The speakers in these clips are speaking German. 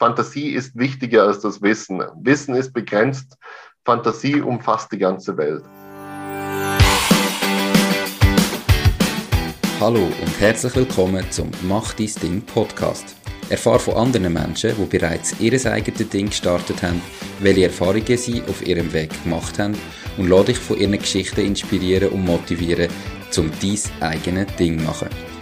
Fantasie ist wichtiger als das Wissen. Wissen ist begrenzt, Fantasie umfasst die ganze Welt. Hallo und herzlich willkommen zum Mach dein Ding Podcast. Erfahre von anderen Menschen, die bereits ihr eigenes Ding gestartet haben, welche Erfahrungen sie auf ihrem Weg gemacht haben und lade dich von ihren Geschichten inspirieren und motivieren, um dein eigenes Ding zu machen.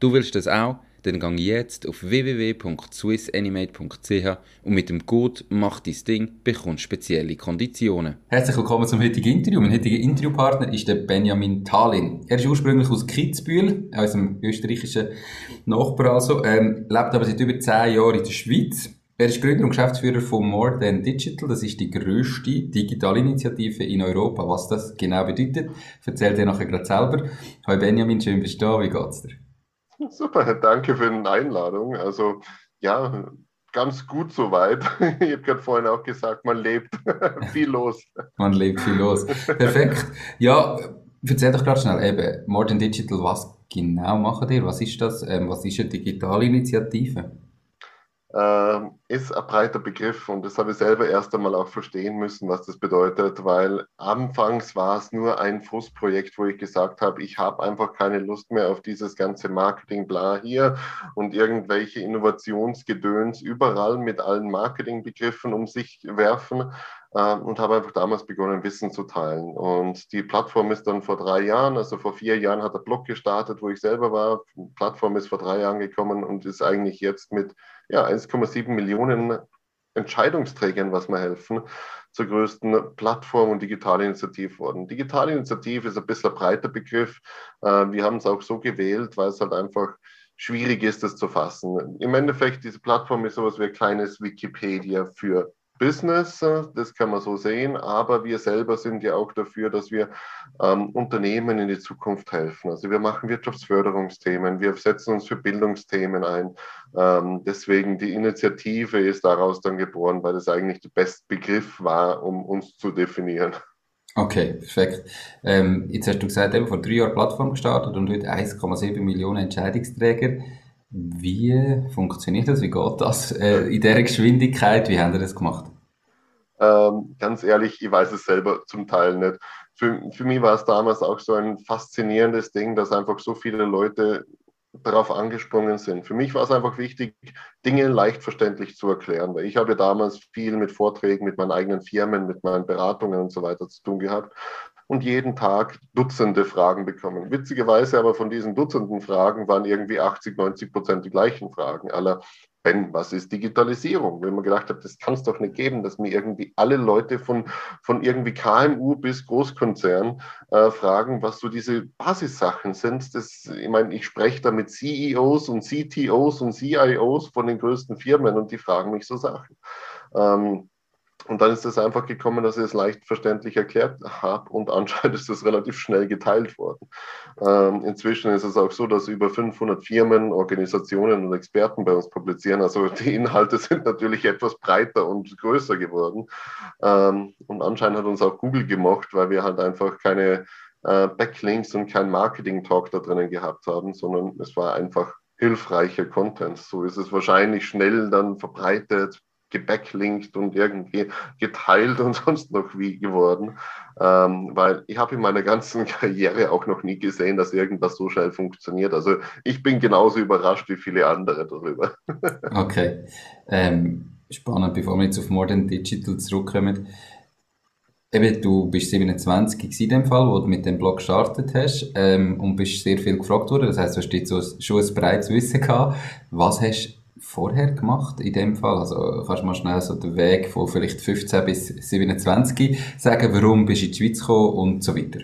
Du willst das auch? Dann geh jetzt auf www.swissanimate.ch und mit dem Code «Mach dein Ding» bekommst spezielle Konditionen. Herzlich willkommen zum heutigen Interview. Mein heutiger Interviewpartner ist der Benjamin Thalin. Er ist ursprünglich aus Kitzbühel, aus dem österreichischen Nachbar also, ähm, lebt aber seit über zehn Jahren in der Schweiz. Er ist Gründer und Geschäftsführer von More Than Digital. Das ist die grösste Digitalinitiative in Europa. Was das genau bedeutet, erzählt er nachher gerade selber. Hallo Benjamin, schön bist du da. Wie geht's dir? Super, danke für die Einladung. Also ja, ganz gut soweit. Ich habe gerade vorhin auch gesagt, man lebt viel los. Man lebt viel los. Perfekt. Ja, erzähl doch gerade schnell eben, Modern Digital, was genau macht ihr? Was ist das? Ähm, was ist eine digitale Initiative? ähm, ist ein breiter Begriff und das habe ich selber erst einmal auch verstehen müssen, was das bedeutet, weil anfangs war es nur ein Frustprojekt, wo ich gesagt habe, ich habe einfach keine Lust mehr auf dieses ganze Marketing bla hier und irgendwelche Innovationsgedöns überall mit allen Marketingbegriffen um sich werfen äh, und habe einfach damals begonnen, Wissen zu teilen. Und die Plattform ist dann vor drei Jahren, also vor vier Jahren hat der Blog gestartet, wo ich selber war. Die Plattform ist vor drei Jahren gekommen und ist eigentlich jetzt mit ja, 1,7 Millionen Entscheidungsträgern, was mir helfen, zur größten Plattform und Digitalinitiative worden. Digitalinitiative ist ein bisschen ein breiter Begriff. Äh, wir haben es auch so gewählt, weil es halt einfach schwierig ist, das zu fassen. Im Endeffekt, diese Plattform ist sowas wie ein kleines Wikipedia für Business, das kann man so sehen, aber wir selber sind ja auch dafür, dass wir ähm, Unternehmen in die Zukunft helfen. Also wir machen Wirtschaftsförderungsthemen, wir setzen uns für Bildungsthemen ein. Ähm, deswegen die Initiative ist daraus dann geboren, weil das eigentlich der beste Begriff war, um uns zu definieren. Okay, perfekt. Ähm, jetzt hast du gesagt, eben vor drei Jahren Plattform gestartet und heute 1,7 Millionen Entscheidungsträger. Wie funktioniert das? Wie geht das äh, in dieser Geschwindigkeit? Wie haben Sie das gemacht? Ähm, ganz ehrlich, ich weiß es selber zum Teil nicht. Für, für mich war es damals auch so ein faszinierendes Ding, dass einfach so viele Leute darauf angesprungen sind. Für mich war es einfach wichtig, Dinge leicht verständlich zu erklären, weil ich habe damals viel mit Vorträgen, mit meinen eigenen Firmen, mit meinen Beratungen und so weiter zu tun gehabt und jeden Tag Dutzende Fragen bekommen. Witzigerweise aber von diesen Dutzenden Fragen waren irgendwie 80, 90 Prozent die gleichen Fragen aller. Ben, was ist Digitalisierung? Wenn man gedacht hat, das kann es doch nicht geben, dass mir irgendwie alle Leute von, von irgendwie KMU bis Großkonzern äh, fragen, was so diese Basissachen sind. Das, ich meine, ich spreche da mit CEOs und CTOs und CIOs von den größten Firmen und die fragen mich so Sachen. Ähm, und dann ist es einfach gekommen, dass ich es leicht verständlich erklärt habe und anscheinend ist es relativ schnell geteilt worden. Ähm, inzwischen ist es auch so, dass über 500 Firmen, Organisationen und Experten bei uns publizieren. Also die Inhalte sind natürlich etwas breiter und größer geworden. Ähm, und anscheinend hat uns auch Google gemocht, weil wir halt einfach keine äh, Backlinks und kein Marketing-Talk da drinnen gehabt haben, sondern es war einfach hilfreicher Content. So ist es wahrscheinlich schnell dann verbreitet, gebacklinkt und irgendwie geteilt und sonst noch wie geworden. Ähm, weil ich habe in meiner ganzen Karriere auch noch nie gesehen, dass irgendwas so schnell funktioniert. Also ich bin genauso überrascht wie viele andere darüber. okay. Ähm, spannend, bevor wir jetzt auf Modern Digital zurückkommen. Eben, du bist 27 in dem Fall, wo du mit dem Blog gestartet hast ähm, und bist sehr viel gefragt worden. Das heißt, du hast jetzt schon ein breites Wissen gehabt. Was hast vorher gemacht in dem Fall? Also kannst du mal schnell so den Weg von vielleicht 15 bis 27 sagen, warum bist du in die Schweiz gekommen und so weiter?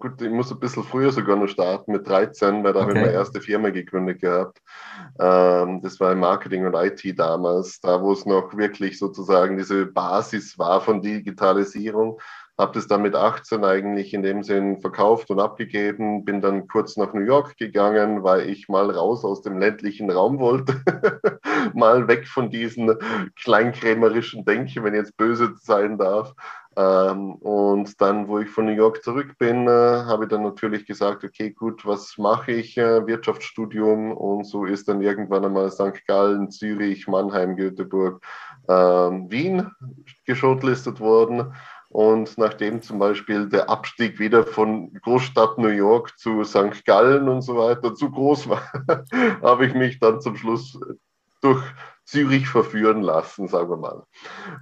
Gut, ich muss ein bisschen früher sogar noch starten, mit 13, weil da okay. habe ich meine erste Firma gegründet gehabt. Ähm, das war im Marketing und IT damals, da wo es noch wirklich sozusagen diese Basis war von Digitalisierung habe das dann mit 18 eigentlich in dem Sinn verkauft und abgegeben, bin dann kurz nach New York gegangen, weil ich mal raus aus dem ländlichen Raum wollte, mal weg von diesen kleinkrämerischen Denken, wenn jetzt böse sein darf. Ähm, und dann, wo ich von New York zurück bin, äh, habe ich dann natürlich gesagt, okay, gut, was mache ich? Äh, Wirtschaftsstudium und so ist dann irgendwann einmal St. Gallen, Zürich, Mannheim, Göteborg, ähm, Wien geschotlistet worden. Und nachdem zum Beispiel der Abstieg wieder von Großstadt New York zu St. Gallen und so weiter zu groß war, habe ich mich dann zum Schluss durch Zürich verführen lassen, sagen wir mal.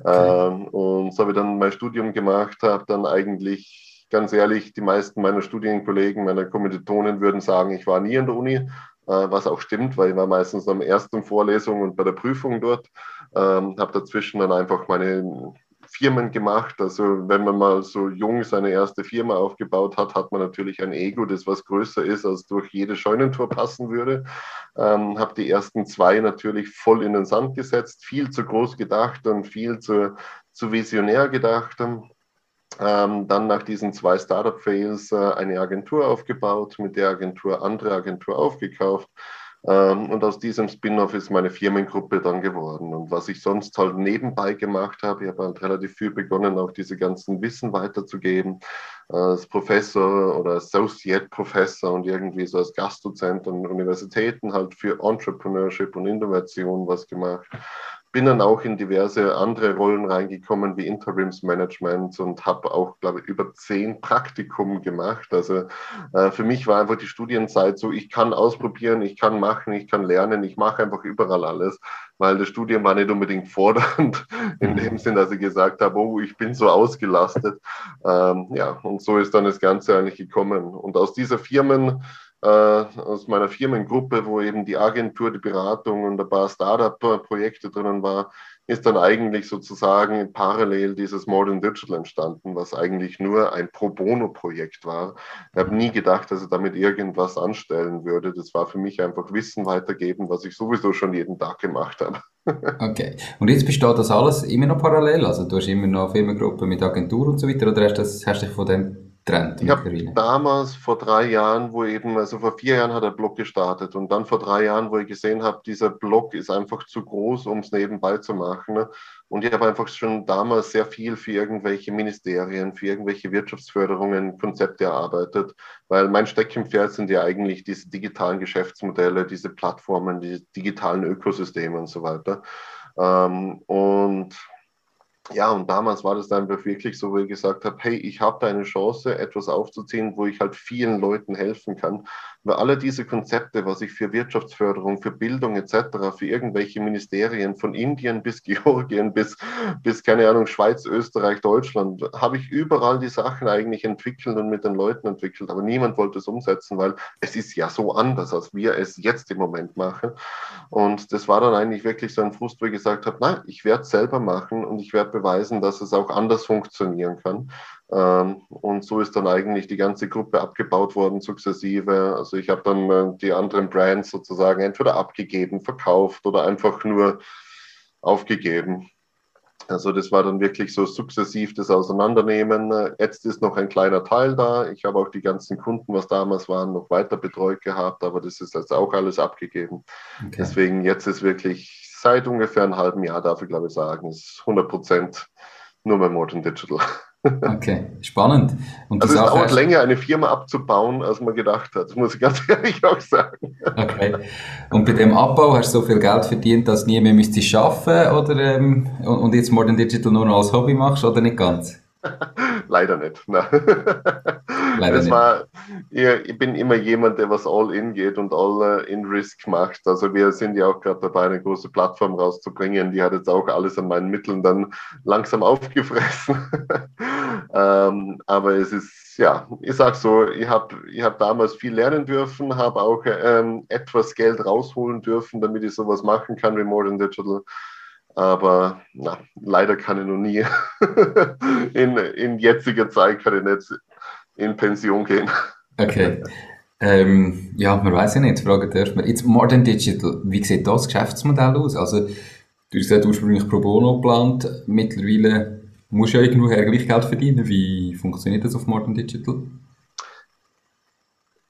Okay. Ähm, und so habe ich dann mein Studium gemacht, habe dann eigentlich, ganz ehrlich, die meisten meiner Studienkollegen, meiner Kommilitonen würden sagen, ich war nie in der Uni, äh, was auch stimmt, weil ich war meistens am ersten Vorlesung und bei der Prüfung dort. Ähm, habe dazwischen dann einfach meine Firmen gemacht. Also wenn man mal so jung seine erste Firma aufgebaut hat, hat man natürlich ein Ego, das was größer ist, als durch jede Scheunentor passen würde. Ähm, habe die ersten zwei natürlich voll in den Sand gesetzt, viel zu groß gedacht und viel zu, zu visionär gedacht. Ähm, dann nach diesen zwei Startup-Fails äh, eine Agentur aufgebaut, mit der Agentur andere Agentur aufgekauft und aus diesem Spin-off ist meine Firmengruppe dann geworden. Und was ich sonst halt nebenbei gemacht habe, ich habe halt relativ viel begonnen, auch diese ganzen Wissen weiterzugeben. Als Professor oder Associate Professor und irgendwie so als Gastdozent an Universitäten halt für Entrepreneurship und Innovation was gemacht bin dann auch in diverse andere Rollen reingekommen, wie Interimsmanagement und habe auch, glaube ich, über zehn Praktikum gemacht. Also äh, für mich war einfach die Studienzeit so, ich kann ausprobieren, ich kann machen, ich kann lernen, ich mache einfach überall alles, weil das Studium war nicht unbedingt fordernd, in mhm. dem Sinn, dass ich gesagt habe, oh, ich bin so ausgelastet. Ähm, ja, und so ist dann das Ganze eigentlich gekommen. Und aus dieser Firmen, aus meiner Firmengruppe, wo eben die Agentur, die Beratung und ein paar Startup-Projekte drinnen war, ist dann eigentlich sozusagen parallel dieses Modern Digital entstanden, was eigentlich nur ein Pro Bono-Projekt war. Ich habe nie gedacht, dass ich damit irgendwas anstellen würde. Das war für mich einfach Wissen weitergeben, was ich sowieso schon jeden Tag gemacht habe. okay. Und jetzt besteht das alles immer noch parallel? Also du hast immer noch Firmengruppe mit Agentur und so weiter oder hast, das, hast du dich von dem Trend. Ich habe damals vor drei Jahren, wo eben, also vor vier Jahren hat der Blog gestartet und dann vor drei Jahren, wo ich gesehen habe, dieser Blog ist einfach zu groß, um es nebenbei zu machen. Ne? Und ich habe einfach schon damals sehr viel für irgendwelche Ministerien, für irgendwelche Wirtschaftsförderungen, Konzepte erarbeitet, weil mein Steckenpferd sind ja eigentlich diese digitalen Geschäftsmodelle, diese Plattformen, die digitalen Ökosysteme und so weiter. Ähm, und ja, und damals war das dann wirklich so, wo ich gesagt habe, hey, ich habe da eine Chance, etwas aufzuziehen, wo ich halt vielen Leuten helfen kann. Weil alle diese Konzepte, was ich für Wirtschaftsförderung, für Bildung etc., für irgendwelche Ministerien von Indien bis Georgien bis, bis keine Ahnung, Schweiz, Österreich, Deutschland, habe ich überall die Sachen eigentlich entwickelt und mit den Leuten entwickelt. Aber niemand wollte es umsetzen, weil es ist ja so anders, als wir es jetzt im Moment machen. Und das war dann eigentlich wirklich so ein Frust, wo ich gesagt habe, nein, ich werde es selber machen und ich werde beweisen, dass es auch anders funktionieren kann. Ähm, und so ist dann eigentlich die ganze Gruppe abgebaut worden, sukzessive. Also ich habe dann äh, die anderen Brands sozusagen entweder abgegeben, verkauft oder einfach nur aufgegeben. Also das war dann wirklich so sukzessiv das Auseinandernehmen. Jetzt ist noch ein kleiner Teil da. Ich habe auch die ganzen Kunden, was damals waren, noch weiter betreut gehabt, aber das ist jetzt auch alles abgegeben. Okay. Deswegen jetzt ist wirklich seit ungefähr einem halben Jahr, darf ich glaube ich sagen, ist 100 Prozent nur bei Modern Digital. Okay, spannend. Und also es dauert länger, eine Firma abzubauen, als man gedacht hat. Das muss ich ganz ehrlich auch sagen. Okay. Und bei dem Abbau hast du so viel Geld verdient, dass nie mehr müsstest arbeiten oder ähm, und jetzt Modern Digital nur noch als Hobby machst oder nicht ganz? Leider nicht. Leider das. War, ich, bin immer jemand, der was all in geht und all in Risk macht. Also wir sind ja auch gerade dabei, eine große Plattform rauszubringen. Die hat jetzt auch alles an meinen Mitteln dann langsam aufgefressen. ähm, aber es ist, ja, ich sag so, ich habe ich hab damals viel lernen dürfen, habe auch ähm, etwas Geld rausholen dürfen, damit ich sowas machen kann wie Modern Digital. Aber na, leider kann ich noch nie. in, in jetziger Zeit kann ich nicht in Pension gehen. Okay. Ähm, ja, man weiß ja nicht, fragen dürfen wir. Jetzt Modern Digital, wie sieht das Geschäftsmodell aus? Also, du hast gesagt, ursprünglich pro bono geplant, mittlerweile musst du ja irgendwo gleich Geld verdienen. Wie funktioniert das auf Modern Digital?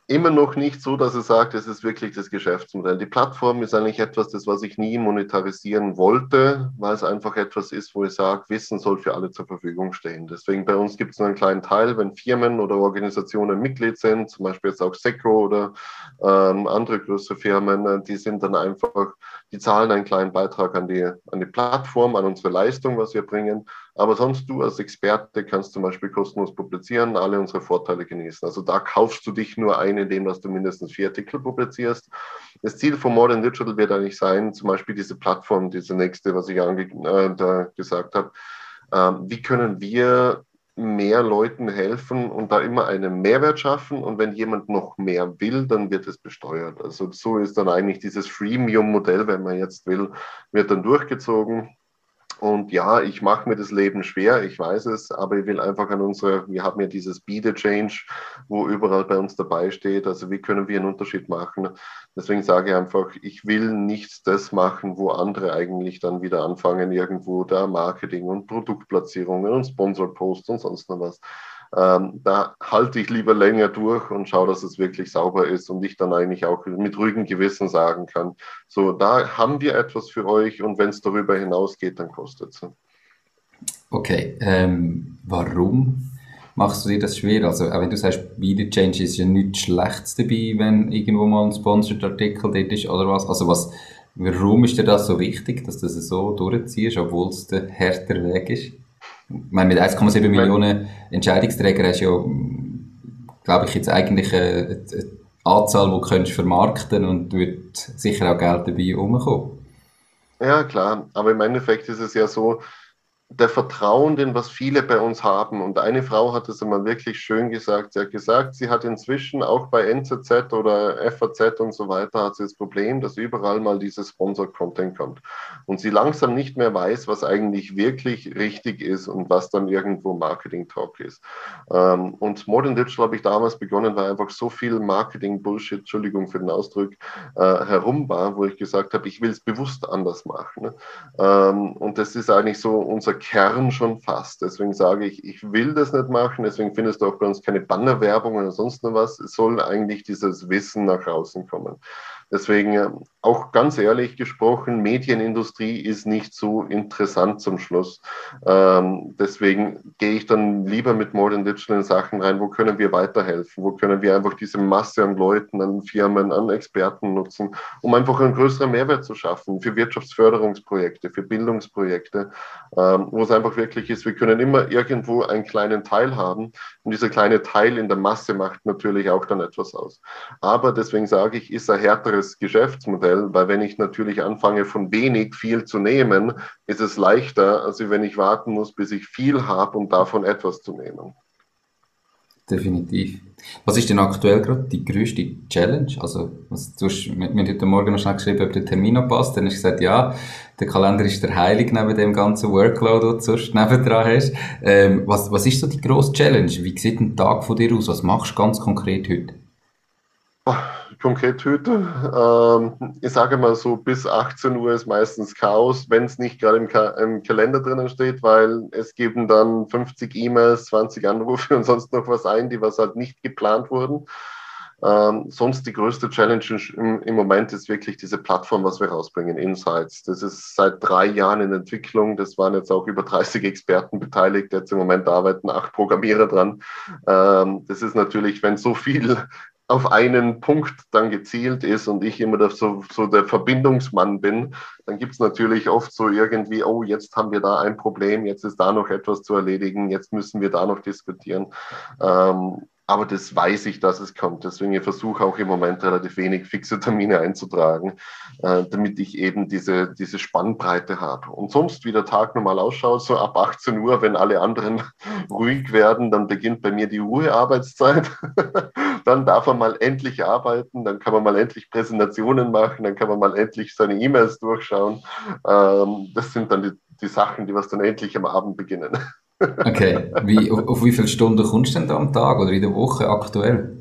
Immer noch nicht so, dass er sagt, es ist wirklich das Geschäftsmodell. Die Plattform ist eigentlich etwas, das was ich nie monetarisieren wollte, weil es einfach etwas ist, wo ich sage, Wissen soll für alle zur Verfügung stehen. Deswegen bei uns gibt es nur einen kleinen Teil, wenn Firmen oder Organisationen Mitglied sind, zum Beispiel jetzt auch Secro oder ähm, andere größere Firmen, äh, die sind dann einfach, die zahlen einen kleinen Beitrag an die, an die Plattform, an unsere Leistung, was wir bringen aber sonst du als Experte kannst zum Beispiel kostenlos publizieren, alle unsere Vorteile genießen. Also da kaufst du dich nur ein, indem dass du mindestens vier Artikel publizierst. Das Ziel von Modern Digital wird eigentlich sein, zum Beispiel diese Plattform, diese nächste, was ich äh, da gesagt habe. Ähm, wie können wir mehr Leuten helfen und da immer einen Mehrwert schaffen. Und wenn jemand noch mehr will, dann wird es besteuert. Also so ist dann eigentlich dieses Freemium-Modell, wenn man jetzt will, wird dann durchgezogen. Und ja, ich mache mir das Leben schwer, ich weiß es, aber ich will einfach an unsere, wir haben ja dieses Be the Change, wo überall bei uns dabei steht. Also wie können wir einen Unterschied machen? Deswegen sage ich einfach, ich will nicht das machen, wo andere eigentlich dann wieder anfangen, irgendwo da Marketing und Produktplatzierungen und Sponsorposts und sonst noch was. Ähm, da halte ich lieber länger durch und schaue, dass es wirklich sauber ist und ich dann eigentlich auch mit ruhigem Gewissen sagen kann, so, da haben wir etwas für euch und wenn es darüber hinausgeht, dann kostet es. Okay, ähm, warum machst du dir das schwer? Also, auch wenn du sagst, Video Change ist ja nichts Schlechtes dabei, wenn irgendwo mal ein Sponsored Artikel dort ist oder was. Also, was, warum ist dir das so wichtig, dass du das so durchziehst, obwohl es der härter Weg ist? Ich meine, mit 1,7 Millionen Entscheidungsträgern hast du ja, glaube ich, jetzt eigentlich eine, eine Anzahl, die du könntest vermarkten und wird sicher auch Geld dabei rumkommen. Ja, klar. Aber im Endeffekt ist es ja so, der Vertrauen, den was viele bei uns haben. Und eine Frau hat es einmal wirklich schön gesagt. Sie hat gesagt, sie hat inzwischen auch bei NZZ oder FAZ und so weiter hat sie das Problem, dass überall mal dieses Sponsor-Content kommt. Und sie langsam nicht mehr weiß, was eigentlich wirklich richtig ist und was dann irgendwo Marketing-Talk ist. Ähm, und Modern Digital habe ich damals begonnen, weil einfach so viel Marketing-Bullshit, Entschuldigung für den Ausdruck, äh, herum war, wo ich gesagt habe, ich will es bewusst anders machen. Ähm, und das ist eigentlich so unser Kern schon fast. Deswegen sage ich, ich will das nicht machen, deswegen findest du auch bei uns keine Bannerwerbung oder sonst noch was. Es soll eigentlich dieses Wissen nach außen kommen. Deswegen äh, auch ganz ehrlich gesprochen, Medienindustrie ist nicht so interessant zum Schluss. Ähm, deswegen gehe ich dann lieber mit Modern Digital in Sachen rein, wo können wir weiterhelfen, wo können wir einfach diese Masse an Leuten, an Firmen, an Experten nutzen, um einfach einen größeren Mehrwert zu schaffen für Wirtschaftsförderungsprojekte, für Bildungsprojekte, ähm, wo es einfach wirklich ist, wir können immer irgendwo einen kleinen Teil haben und dieser kleine Teil in der Masse macht natürlich auch dann etwas aus. Aber deswegen sage ich, ist ein härteres anderes Geschäftsmodell, weil wenn ich natürlich anfange, von wenig viel zu nehmen, ist es leichter, als wenn ich warten muss, bis ich viel habe, um davon etwas zu nehmen. Definitiv. Was ist denn aktuell gerade die größte Challenge? Also, was, du hast, wir haben heute Morgen noch schnell geschrieben, ob der Termin noch passt. Dann hast du gesagt, ja, der Kalender ist der Heilig neben dem ganzen Workload, den du sonst nebendran hast. Ähm, was, was ist so die grosse Challenge? Wie sieht ein Tag von dir aus? Was machst du ganz konkret heute? Konkret heute. Ähm, ich sage mal so, bis 18 Uhr ist meistens Chaos, wenn es nicht gerade im, Ka im, Kalender drinnen steht, weil es geben dann 50 E-Mails, 20 Anrufe und sonst noch was ein, die was halt nicht geplant wurden. Ähm, sonst die größte Challenge im, im, Moment ist wirklich diese Plattform, was wir rausbringen, Insights. Das ist seit drei Jahren in Entwicklung. Das waren jetzt auch über 30 Experten beteiligt. Jetzt im Moment arbeiten acht Programmierer dran. Ähm, das ist natürlich, wenn so viel auf einen Punkt dann gezielt ist und ich immer so, so der Verbindungsmann bin, dann gibt es natürlich oft so irgendwie, oh, jetzt haben wir da ein Problem, jetzt ist da noch etwas zu erledigen, jetzt müssen wir da noch diskutieren. Ähm, aber das weiß ich, dass es kommt. Deswegen versuche ich auch im Moment relativ wenig fixe Termine einzutragen, äh, damit ich eben diese, diese Spannbreite habe. Und sonst, wie der Tag normal ausschaut, so ab 18 Uhr, wenn alle anderen ruhig werden, dann beginnt bei mir die Ruhearbeitszeit. dann darf man mal endlich arbeiten, dann kann man mal endlich Präsentationen machen, dann kann man mal endlich seine E-Mails durchschauen. Ähm, das sind dann die, die Sachen, die was dann endlich am Abend beginnen. Okay, wie, auf, auf, wie viele Stunden kommst du denn da am Tag oder in der Woche aktuell?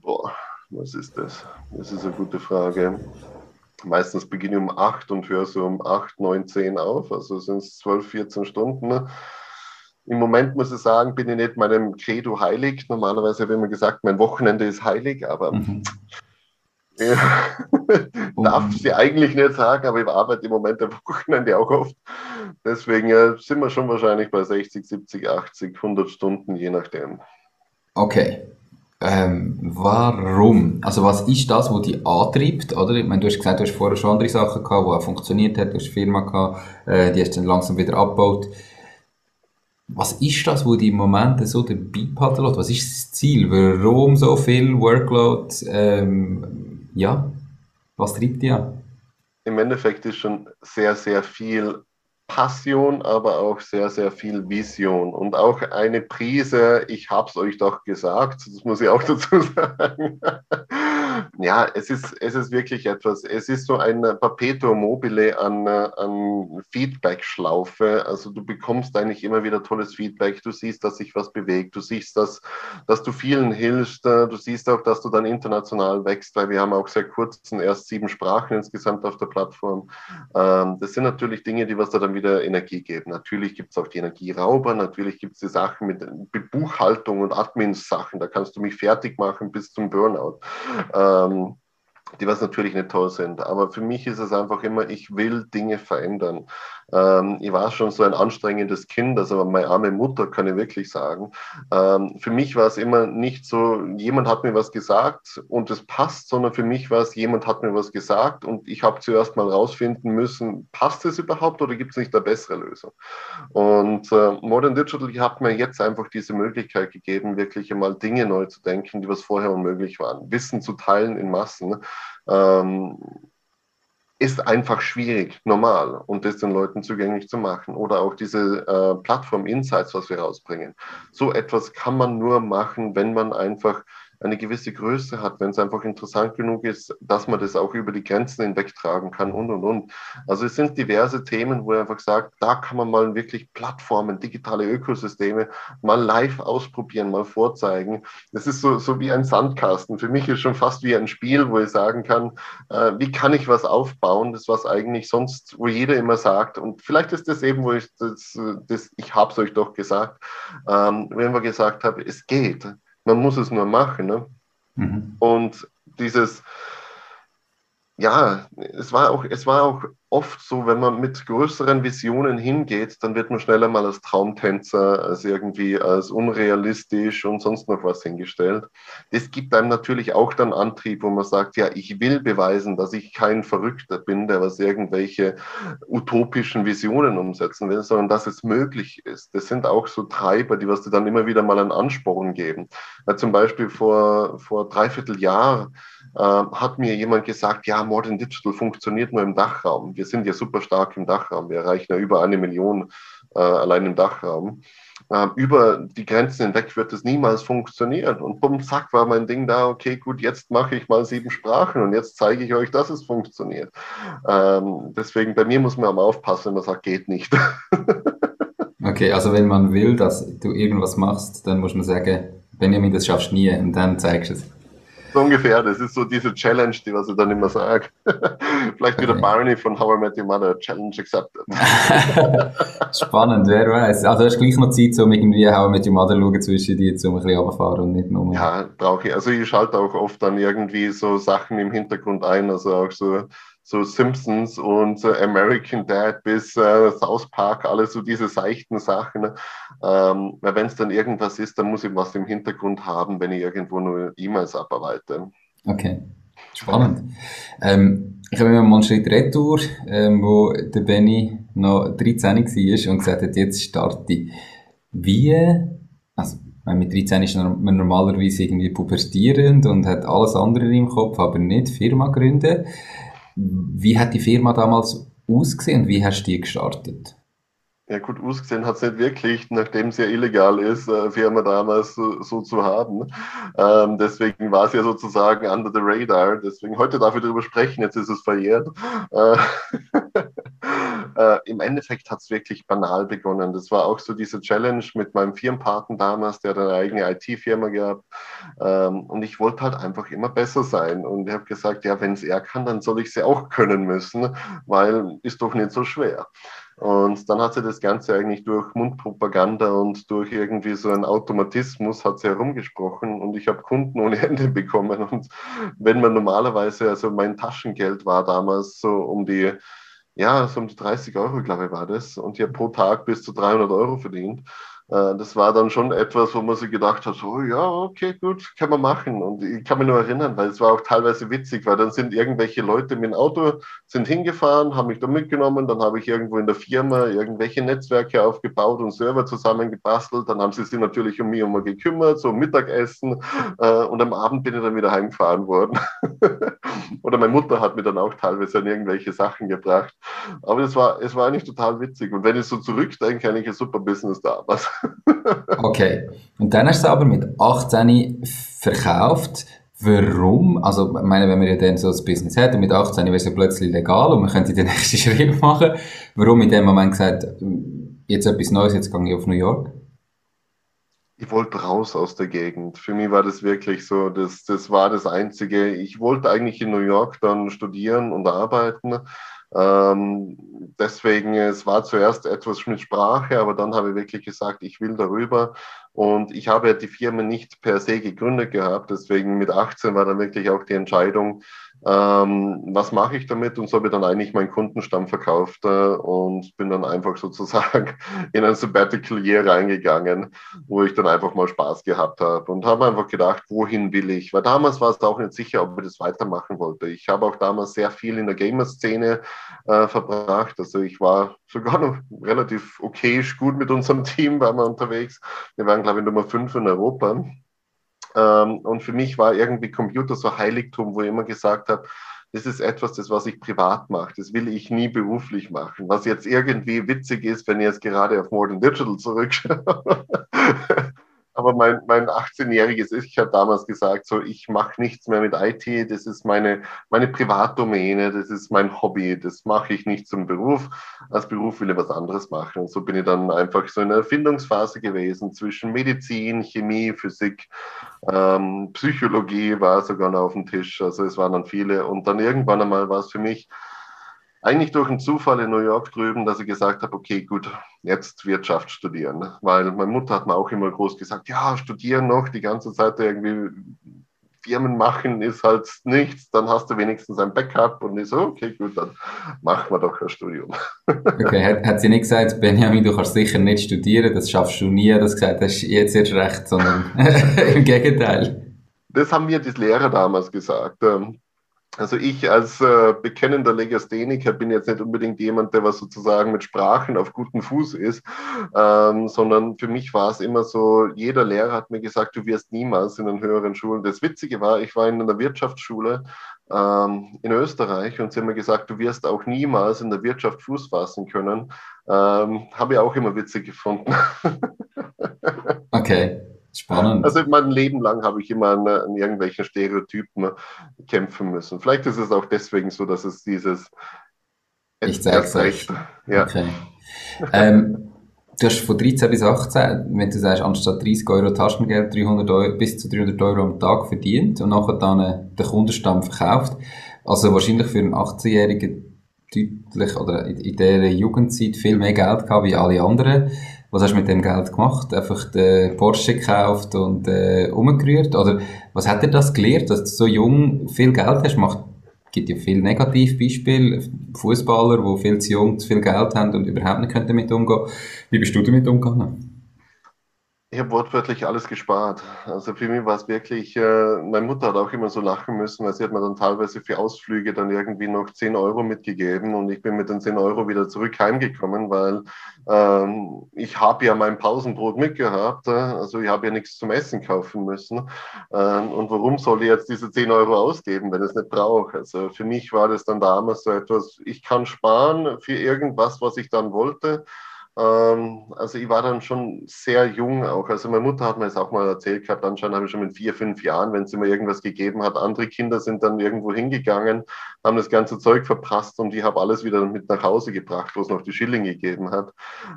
Boah, was ist das? Das ist eine gute Frage. Meistens beginne ich um 8 und höre so um 8, 9, 10 auf. Also sind es 12, 14 Stunden. Im Moment muss ich sagen, bin ich nicht meinem Credo heilig. Normalerweise habe ich immer gesagt, mein Wochenende ist heilig, aber mhm. Ja, darf ich sie eigentlich nicht sagen, aber ich arbeite im Moment am Wochenende auch oft. Deswegen äh, sind wir schon wahrscheinlich bei 60, 70, 80, 100 Stunden, je nachdem. Okay. Ähm, warum? Also was ist das, was dich antreibt? Oder? Ich meine, du hast gesagt, du hast vorher schon andere Sachen gehabt, die auch funktioniert haben. Du hast eine Firma gehabt, äh, die hast dann langsam wieder abgebaut. Was ist das, wo die im Moment so dabei behalten lässt? Was ist das Ziel? Warum so viel Workload? Ähm, ja, was treibt dich? Im Endeffekt ist schon sehr, sehr viel Passion, aber auch sehr, sehr viel Vision und auch eine Prise, ich hab's euch doch gesagt, das muss ich auch dazu sagen. Ja, es ist, es ist wirklich etwas, es ist so ein Perpetuum mobile an, an Feedback-Schlaufe. Also du bekommst eigentlich immer wieder tolles Feedback, du siehst, dass sich was bewegt, du siehst, dass, dass du vielen hilfst, du siehst auch, dass du dann international wächst, weil wir haben auch sehr kurzen, erst sieben Sprachen insgesamt auf der Plattform. Ähm, das sind natürlich Dinge, die was da dann wieder Energie geben. Natürlich gibt es auch die Energierauber, natürlich gibt es die Sachen mit Buchhaltung und Admin-Sachen, da kannst du mich fertig machen bis zum Burnout. Ähm, die was natürlich nicht toll sind. Aber für mich ist es einfach immer, ich will Dinge verändern. Ähm, ich war schon so ein anstrengendes Kind, also meine arme Mutter kann ich wirklich sagen. Ähm, für mich war es immer nicht so, jemand hat mir was gesagt und es passt, sondern für mich war es, jemand hat mir was gesagt und ich habe zuerst mal rausfinden müssen, passt es überhaupt oder gibt es nicht eine bessere Lösung? Und äh, Modern Digital hat mir jetzt einfach diese Möglichkeit gegeben, wirklich einmal Dinge neu zu denken, die was vorher unmöglich waren. Wissen zu teilen in Massen. Ähm, ist einfach schwierig, normal, und das den Leuten zugänglich zu machen. Oder auch diese äh, Plattform Insights, was wir rausbringen. So etwas kann man nur machen, wenn man einfach eine gewisse Größe hat, wenn es einfach interessant genug ist, dass man das auch über die Grenzen hinweg tragen kann und und und. Also es sind diverse Themen, wo er einfach sagt, da kann man mal wirklich Plattformen, digitale Ökosysteme mal live ausprobieren, mal vorzeigen. Das ist so, so wie ein Sandkasten. Für mich ist schon fast wie ein Spiel, wo ich sagen kann, äh, wie kann ich was aufbauen, das was eigentlich sonst, wo jeder immer sagt, und vielleicht ist das eben, wo ich das, das ich habe es euch doch gesagt, ähm, wenn wir gesagt haben, es geht. Man muss es nur machen. Ne? Mhm. Und dieses, ja, es war auch, es war auch oft so, wenn man mit größeren Visionen hingeht, dann wird man schneller mal als Traumtänzer, als irgendwie als unrealistisch und sonst noch was hingestellt. Das gibt einem natürlich auch dann Antrieb, wo man sagt, ja, ich will beweisen, dass ich kein Verrückter bin, der was irgendwelche utopischen Visionen umsetzen will, sondern dass es möglich ist. Das sind auch so Treiber, die was dir dann immer wieder mal einen Ansporn geben. Weil zum Beispiel vor, vor dreiviertel Jahr äh, hat mir jemand gesagt, ja, Modern Digital funktioniert nur im Dachraum. Wir sind ja super stark im Dachraum. Wir erreichen ja über eine Million äh, allein im Dachraum. Äh, über die Grenzen hinweg wird es niemals funktionieren. Und bumm, zack, war mein Ding da, okay, gut, jetzt mache ich mal sieben Sprachen und jetzt zeige ich euch, dass es funktioniert. Ähm, deswegen, bei mir muss man auch aufpassen, wenn man sagt, geht nicht. okay, also wenn man will, dass du irgendwas machst, dann muss man sagen, Benjamin, das schaffst du nie und dann zeigst du es. So ungefähr, das ist so diese Challenge, die was ich dann immer sage. Vielleicht wieder Barney von How I Met Your Mother, Challenge accepted. Spannend, wer weiß. Also hast du gleich noch Zeit, um irgendwie How I Met Your Mother schauen zwischen die, um ein bisschen runterfahren und nicht nur... Ja, brauche ich. Also ich schalte auch oft dann irgendwie so Sachen im Hintergrund ein, also auch so so Simpsons und äh, American Dad bis äh, South Park, alles so diese seichten Sachen. Ne? Ähm, wenn es dann irgendwas ist, dann muss ich was im Hintergrund haben, wenn ich irgendwo nur E-Mails abarbeite. Okay, spannend. Ähm, ich habe mir mal einen Schritt retour, ähm, wo der Benny noch 13 war und gesagt hat, jetzt starte Wie, also mit 13 ist man normalerweise irgendwie pubertierend und hat alles andere im Kopf, aber nicht Firma gründen. Wie hat die Firma damals ausgesehen und wie hast du die gestartet? Ja gut, ausgesehen hat es nicht wirklich, nachdem es ja illegal ist, äh, Firma damals so, so zu haben. Ähm, deswegen war es ja sozusagen under the radar. Deswegen heute darf ich darüber sprechen, jetzt ist es verjährt. Äh, äh, im Endeffekt hat es wirklich banal begonnen. Das war auch so diese Challenge mit meinem Firmenpartner damals, der eine eigene IT-Firma gehabt. Ähm, und ich wollte halt einfach immer besser sein. Und ich habe gesagt, ja, wenn es er kann, dann soll ich sie auch können müssen, weil ist doch nicht so schwer. Und dann hat sie das Ganze eigentlich durch Mundpropaganda und durch irgendwie so einen Automatismus hat sie herumgesprochen und ich habe Kunden ohne Ende bekommen. Und wenn man normalerweise, also mein Taschengeld war damals so um die, ja, so um die 30 Euro, glaube ich, war das. Und ich habe pro Tag bis zu 300 Euro verdient. Äh, das war dann schon etwas, wo man sich gedacht hat, so, ja, okay, gut, kann man machen. Und ich kann mich nur erinnern, weil es war auch teilweise witzig, weil dann sind irgendwelche Leute mit dem Auto, sind hingefahren, haben mich da mitgenommen, dann habe ich irgendwo in der Firma irgendwelche Netzwerke aufgebaut und Server zusammengebastelt, dann haben sie sich natürlich um mich immer gekümmert, so Mittagessen äh, und am Abend bin ich dann wieder heimgefahren worden. Oder meine Mutter hat mir dann auch teilweise an irgendwelche Sachen gebracht. Aber es war, es war eigentlich total witzig. Und wenn ich so zurückdenke, eigentlich ein super Business damals. Okay. Und dann hast du aber mit 18 verkauft. Warum? Also, ich meine, wenn man ja dann so ein Business hat und mit 18 wäre es ja plötzlich legal und man könnte den nächsten Schritt machen. Warum in dem Moment gesagt, jetzt etwas Neues, jetzt gehe ich auf New York? Ich wollte raus aus der Gegend. Für mich war das wirklich so, das, das war das Einzige. Ich wollte eigentlich in New York dann studieren und arbeiten. Ähm, deswegen, es war zuerst etwas mit Sprache, aber dann habe ich wirklich gesagt, ich will darüber. Und ich habe die Firma nicht per se gegründet gehabt. Deswegen mit 18 war dann wirklich auch die Entscheidung, ähm, was mache ich damit? Und so habe ich dann eigentlich meinen Kundenstamm verkauft äh, und bin dann einfach sozusagen in ein Sabbatical Year reingegangen, wo ich dann einfach mal Spaß gehabt habe und habe einfach gedacht, wohin will ich? Weil damals war es auch nicht sicher, ob ich das weitermachen wollte. Ich habe auch damals sehr viel in der Gamer-Szene äh, verbracht. Also ich war sogar noch relativ okay, gut mit unserem Team, waren wir unterwegs. Wir waren, glaube ich, Nummer fünf in Europa. Ähm, und für mich war irgendwie Computer so Heiligtum, wo ich immer gesagt habe, das ist etwas, das was ich privat mache. Das will ich nie beruflich machen. Was jetzt irgendwie witzig ist, wenn ich jetzt gerade auf Modern Digital zurückschaue. Aber mein, mein 18-jähriges Ich hat damals gesagt, so ich mache nichts mehr mit IT, das ist meine, meine Privatdomäne, das ist mein Hobby, das mache ich nicht zum Beruf. Als Beruf will ich was anderes machen. Und so bin ich dann einfach so in einer Erfindungsphase gewesen zwischen Medizin, Chemie, Physik, ähm, Psychologie war sogar noch auf dem Tisch. Also es waren dann viele. Und dann irgendwann einmal war es für mich, eigentlich durch einen Zufall in New York drüben, dass ich gesagt habe, okay, gut, jetzt Wirtschaft studieren. Weil meine Mutter hat mir auch immer groß gesagt, ja, studieren noch, die ganze Zeit irgendwie Firmen machen ist halt nichts, dann hast du wenigstens ein Backup und ich so, okay, gut, dann machen wir doch ein Studium. Okay, hat, hat sie nicht gesagt, Benjamin, du kannst sicher nicht studieren, das schaffst du nie, das gesagt hast, jetzt erst recht, sondern im Gegenteil. Das haben mir die Lehrer damals gesagt. Also ich als äh, bekennender Legastheniker bin jetzt nicht unbedingt jemand, der was sozusagen mit Sprachen auf gutem Fuß ist, ähm, sondern für mich war es immer so, jeder Lehrer hat mir gesagt, du wirst niemals in den höheren Schulen. Das Witzige war, ich war in einer Wirtschaftsschule ähm, in Österreich und sie haben mir gesagt, du wirst auch niemals in der Wirtschaft Fuß fassen können. Ähm, Habe ich auch immer witzig gefunden. okay. Spannend. Also mein Leben lang habe ich immer an, an, irgendwelchen Stereotypen kämpfen müssen. Vielleicht ist es auch deswegen so, dass es dieses Ich zeig's euch. Ja. Okay. ähm, du hast von 13 bis 18, wenn du sagst, anstatt 30 Euro Taschengeld 300 Euro, bis zu 300 Euro am Tag verdient und nachher dann äh, den Kundenstamm verkauft. Also wahrscheinlich für einen 18-Jährigen deutlich oder in, in dieser Jugendzeit viel mehr Geld gehabt wie alle anderen. Was hast du mit dem Geld gemacht? Einfach den Porsche gekauft und äh, umgerührt? Oder was hat dir das gelehrt, dass du so jung viel Geld hast? Macht, gibt ja viele Negativbeispiele. Fußballer, die viel zu jung zu viel Geld haben und überhaupt nicht damit umgehen. Wie bist du damit umgegangen? Ich habe wortwörtlich alles gespart. Also für mich war es wirklich, äh, meine Mutter hat auch immer so lachen müssen, weil sie hat mir dann teilweise für Ausflüge dann irgendwie noch 10 Euro mitgegeben und ich bin mit den 10 Euro wieder zurück heimgekommen, weil ähm, ich habe ja mein Pausenbrot mitgehabt, äh, also ich habe ja nichts zum Essen kaufen müssen. Ähm, und warum soll ich jetzt diese 10 Euro ausgeben, wenn ich es nicht brauche? Also für mich war das dann damals so etwas, ich kann sparen für irgendwas, was ich dann wollte. Ähm, also ich war dann schon sehr jung auch. Also meine Mutter hat mir das auch mal erzählt gehabt, anscheinend habe ich schon mit vier, fünf Jahren, wenn sie mir irgendwas gegeben hat, andere Kinder sind dann irgendwo hingegangen, haben das ganze Zeug verprasst und ich habe alles wieder mit nach Hause gebracht, wo es noch die Schilling gegeben hat.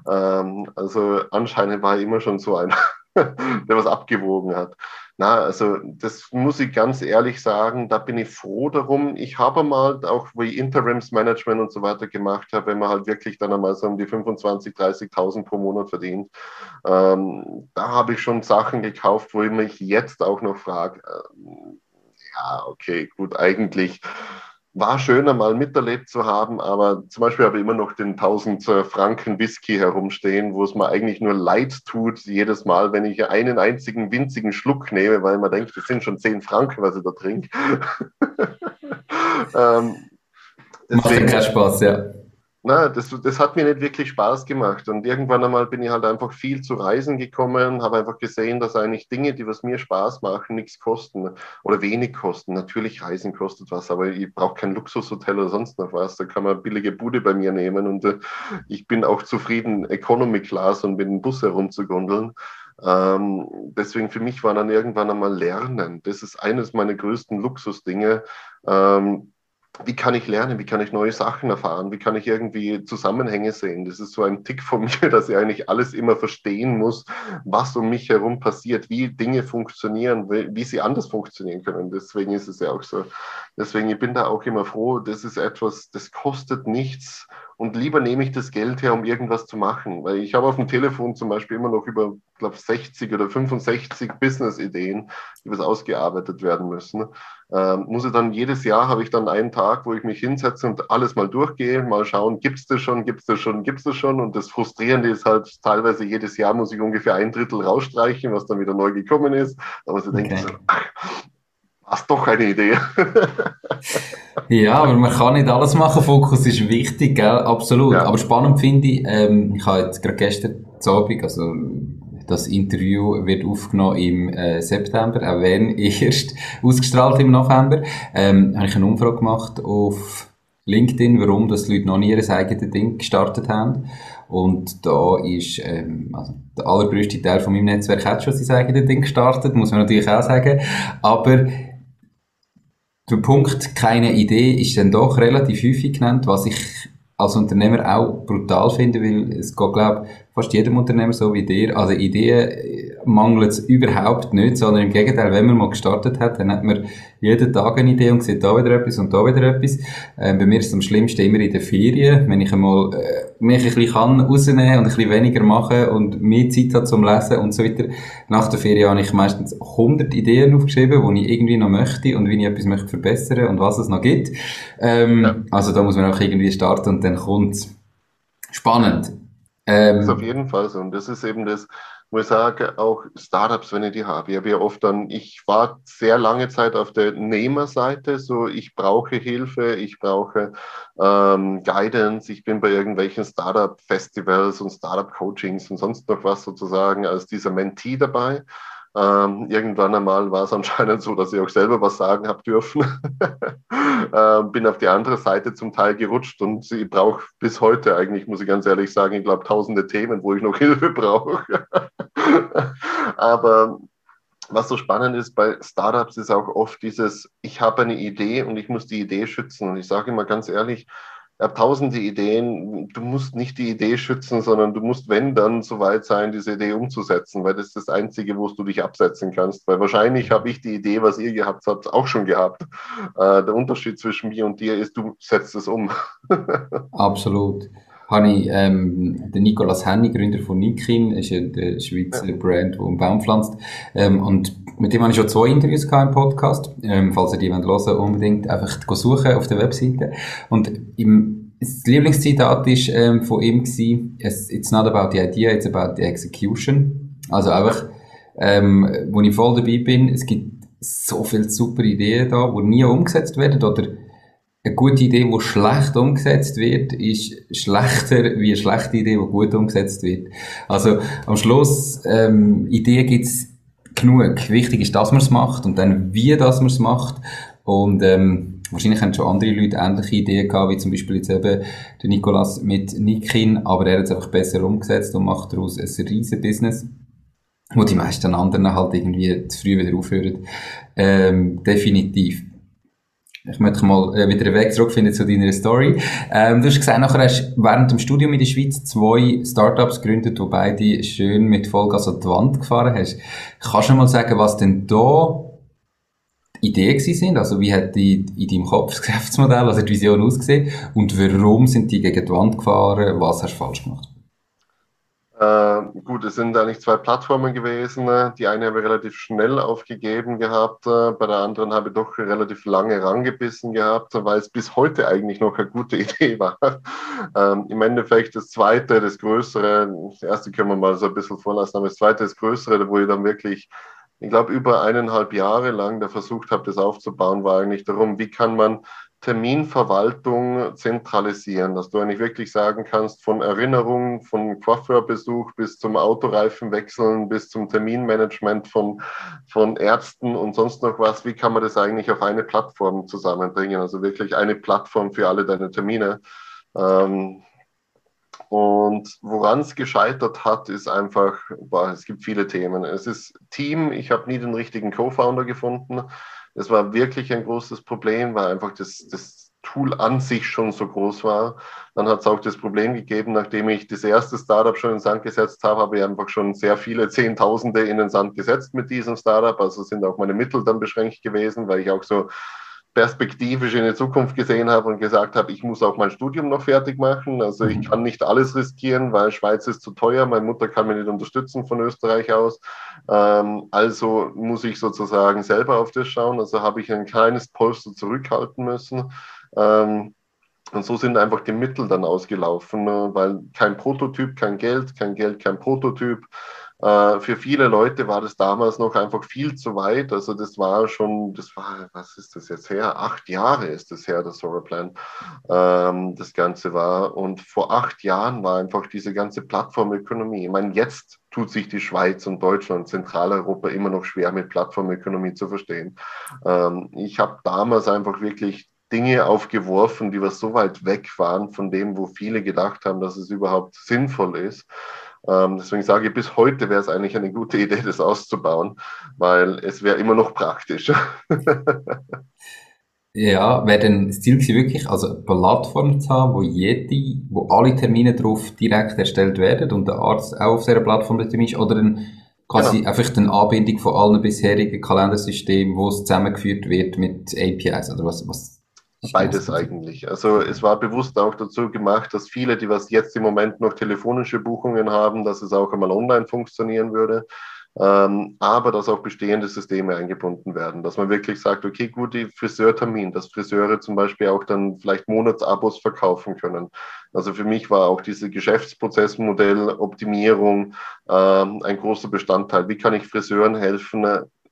Ähm, also anscheinend war ich immer schon so einer, der was abgewogen hat. Na, also das muss ich ganz ehrlich sagen, da bin ich froh darum. Ich habe mal, auch wie Interimsmanagement und so weiter gemacht habe, wenn man halt wirklich dann einmal so um die 25.000, 30.000 pro Monat verdient, ähm, da habe ich schon Sachen gekauft, wo ich mich jetzt auch noch frage, äh, ja, okay, gut, eigentlich war schöner mal miterlebt zu haben, aber zum Beispiel habe ich immer noch den 1000 äh, Franken Whisky herumstehen, wo es mir eigentlich nur leid tut, jedes Mal, wenn ich einen einzigen winzigen Schluck nehme, weil man denkt, das sind schon 10 Franken, was ich da trinke. ähm, Macht keinen Spaß, ja na, das, das hat mir nicht wirklich Spaß gemacht. Und irgendwann einmal bin ich halt einfach viel zu Reisen gekommen, habe einfach gesehen, dass eigentlich Dinge, die was mir Spaß machen, nichts kosten oder wenig kosten. Natürlich Reisen kostet was, aber ich brauche kein Luxushotel oder sonst noch was. Da kann man billige Bude bei mir nehmen und äh, ich bin auch zufrieden, Economy Class und mit dem Bus herumzugondeln. Ähm, deswegen für mich war dann irgendwann einmal Lernen. Das ist eines meiner größten Luxusdinge. Ähm, wie kann ich lernen, wie kann ich neue Sachen erfahren, wie kann ich irgendwie Zusammenhänge sehen. Das ist so ein Tick von mir, dass ich eigentlich alles immer verstehen muss, was um mich herum passiert, wie Dinge funktionieren, wie sie anders funktionieren können. Deswegen ist es ja auch so. Deswegen ich bin da auch immer froh, das ist etwas, das kostet nichts und lieber nehme ich das Geld her, um irgendwas zu machen. Weil ich habe auf dem Telefon zum Beispiel immer noch über, glaube 60 oder 65 Business-Ideen, die was ausgearbeitet werden müssen. Ähm, muss ich dann jedes Jahr habe ich dann einen Tag, wo ich mich hinsetze und alles mal durchgehe, mal schauen, gibt es das schon, gibt es das schon, gibt es das schon. Und das Frustrierende ist halt, teilweise jedes Jahr muss ich ungefähr ein Drittel rausstreichen, was dann wieder neu gekommen ist. Aber so okay. denke ich so, ach, hast doch eine Idee. ja, aber man kann nicht alles machen. Fokus ist wichtig, gell? absolut. Ja. Aber spannend finde ich, ähm, ich habe jetzt gerade gestern Abend, also das Interview wird aufgenommen im äh, September, auch wenn erst ausgestrahlt im November, ähm, habe ich eine Umfrage gemacht auf LinkedIn, warum das die Leute noch nie ihr eigenes Ding gestartet haben. Und da ist, ähm, also der allergrößte Teil von meinem Netzwerk hat schon sein eigenes Ding gestartet, muss man natürlich auch sagen. Aber der Punkt keine Idee ist dann doch relativ häufig genannt, was ich als Unternehmer auch brutal finde, weil es geht, glaube fast jedem Unternehmer so wie dir. Also Ideen mangelt es überhaupt nicht, sondern im Gegenteil, wenn man mal gestartet hat, dann hat man jeden Tag eine Idee und sieht da wieder etwas und da wieder etwas. Ähm, bei mir ist es am schlimmsten immer in den Ferien, wenn ich einmal äh, mich ein bisschen kann rausnehmen und ein bisschen weniger machen und mehr Zeit habe zum Lesen und so weiter. Nach der Ferien habe ich meistens 100 Ideen aufgeschrieben, die ich irgendwie noch möchte und wie ich etwas möchte verbessern und was es noch gibt. Ähm, ja. Also da muss man auch irgendwie starten und dann kommt Spannend. Ähm, das ist auf jeden Fall so. Und das ist eben das, wo ich sage, auch Startups, wenn ich die habe. Ich habe ja oft dann, ich war sehr lange Zeit auf der Nehmerseite, so ich brauche Hilfe, ich brauche ähm, Guidance, ich bin bei irgendwelchen Startup-Festivals und Startup-Coachings und sonst noch was sozusagen als dieser Mentee dabei. Ähm, irgendwann einmal war es anscheinend so, dass ich auch selber was sagen habe dürfen. ähm, bin auf die andere Seite zum Teil gerutscht und ich brauche bis heute eigentlich, muss ich ganz ehrlich sagen, ich glaube tausende Themen, wo ich noch Hilfe brauche. Aber was so spannend ist bei Startups, ist auch oft dieses, ich habe eine Idee und ich muss die Idee schützen. Und ich sage immer ganz ehrlich, ich habe tausende Ideen. Du musst nicht die Idee schützen, sondern du musst, wenn, dann so weit sein, diese Idee umzusetzen, weil das ist das Einzige, wo du dich absetzen kannst. Weil wahrscheinlich habe ich die Idee, was ihr gehabt habt, auch schon gehabt. Äh, der Unterschied zwischen mir und dir ist, du setzt es um. Absolut. Habe ich, ähm, der Nicolas Henny, Gründer von Nikin, ist ja der Schweizer ja. Brand, der einen Baum pflanzt. Ähm, und mit dem habe ich schon zwei Interviews gehabt im Podcast. Ähm, falls ihr die hören wollt, unbedingt einfach suchen auf der Webseite. Und im, das Lieblingszitat ist ähm, von ihm gewesen, it's not about the idea, it's about the execution. Also einfach, ähm, wo ich voll dabei bin, es gibt so viele super Ideen da, die nie umgesetzt werden oder eine gute Idee, die schlecht umgesetzt wird, ist schlechter wie eine schlechte Idee, die gut umgesetzt wird. Also am Schluss, ähm, Ideen gibt's genug. Wichtig ist, dass man es macht und dann wie dass man es macht. Und ähm, wahrscheinlich haben schon andere Leute ähnliche Ideen gehabt, wie zum Beispiel jetzt eben der Nikolas mit Nikin, aber er hat es einfach besser umgesetzt und macht daraus ein riesen Business wo die meisten anderen halt irgendwie zu früh wieder aufhören. Ähm, definitiv. Ich möchte mal äh, wieder einen Weg zurückfinden zu deiner Story. Ähm, du hast gesagt, nachher hast du während dem Studium in der Schweiz zwei Startups gegründet, wo beide schön mit Vollgas an die Wand gefahren hast. Kannst du mal sagen, was denn da Ideen sind? Also wie hat die in deinem Kopf das Geschäftsmodell, also die Vision ausgesehen? Und warum sind die gegen die Wand gefahren? Was hast du falsch gemacht? Äh, gut, es sind eigentlich zwei Plattformen gewesen. Die eine habe ich relativ schnell aufgegeben gehabt, äh, bei der anderen habe ich doch relativ lange rangebissen gehabt, weil es bis heute eigentlich noch eine gute Idee war. Ähm, Im Endeffekt das zweite, das größere, das erste können wir mal so ein bisschen vorlassen, aber das zweite, das größere, wo ich dann wirklich ich glaube, über eineinhalb Jahre lang da versucht habe, das aufzubauen, war eigentlich darum, wie kann man Terminverwaltung zentralisieren, dass du eigentlich wirklich sagen kannst, von Erinnerungen, von Coiffeurbesuch bis zum Autoreifen wechseln, bis zum Terminmanagement von, von Ärzten und sonst noch was, wie kann man das eigentlich auf eine Plattform zusammenbringen? Also wirklich eine Plattform für alle deine Termine. Ähm, und woran es gescheitert hat, ist einfach, boah, es gibt viele Themen. Es ist Team, ich habe nie den richtigen Co-Founder gefunden. Das war wirklich ein großes Problem, weil einfach das, das Tool an sich schon so groß war. Dann hat es auch das Problem gegeben, nachdem ich das erste Startup schon in den Sand gesetzt habe, habe ich einfach schon sehr viele Zehntausende in den Sand gesetzt mit diesem Startup. Also sind auch meine Mittel dann beschränkt gewesen, weil ich auch so perspektivisch in die Zukunft gesehen habe und gesagt habe, ich muss auch mein Studium noch fertig machen. Also ich mhm. kann nicht alles riskieren, weil Schweiz ist zu teuer. Meine Mutter kann mich nicht unterstützen von Österreich aus. Ähm, also muss ich sozusagen selber auf das schauen. Also habe ich ein kleines Polster zurückhalten müssen. Ähm, und so sind einfach die Mittel dann ausgelaufen, ne? weil kein Prototyp, kein Geld, kein Geld, kein Prototyp. Äh, für viele Leute war das damals noch einfach viel zu weit. Also das war schon, das war, was ist das jetzt her? Acht Jahre ist das her, das Solarplan. Ähm, das Ganze war. Und vor acht Jahren war einfach diese ganze Plattformökonomie. Ich meine, jetzt tut sich die Schweiz und Deutschland Zentraleuropa immer noch schwer mit Plattformökonomie zu verstehen. Ähm, ich habe damals einfach wirklich Dinge aufgeworfen, die was so weit weg waren von dem, wo viele gedacht haben, dass es überhaupt sinnvoll ist. Ähm, deswegen sage ich, bis heute wäre es eigentlich eine gute Idee, das auszubauen, weil es wäre immer noch praktisch. ja, wäre denn das Ziel wirklich, also eine Plattform zu haben, wo jede, wo alle Termine drauf direkt erstellt werden und der Arzt auch auf dieser Plattform der Termin ist, oder dann quasi genau. einfach eine Anbindung von allen bisherigen Kalendersystemen, wo es zusammengeführt wird mit APIs, oder was, was Beides eigentlich. Also es war bewusst auch dazu gemacht, dass viele, die was jetzt im Moment noch telefonische Buchungen haben, dass es auch einmal online funktionieren würde. Ähm, aber dass auch bestehende Systeme eingebunden werden, dass man wirklich sagt, okay, gut, die Friseurtermin, dass Friseure zum Beispiel auch dann vielleicht Monatsabos verkaufen können. Also für mich war auch diese Geschäftsprozessmodell Optimierung ähm, ein großer Bestandteil. Wie kann ich Friseuren helfen,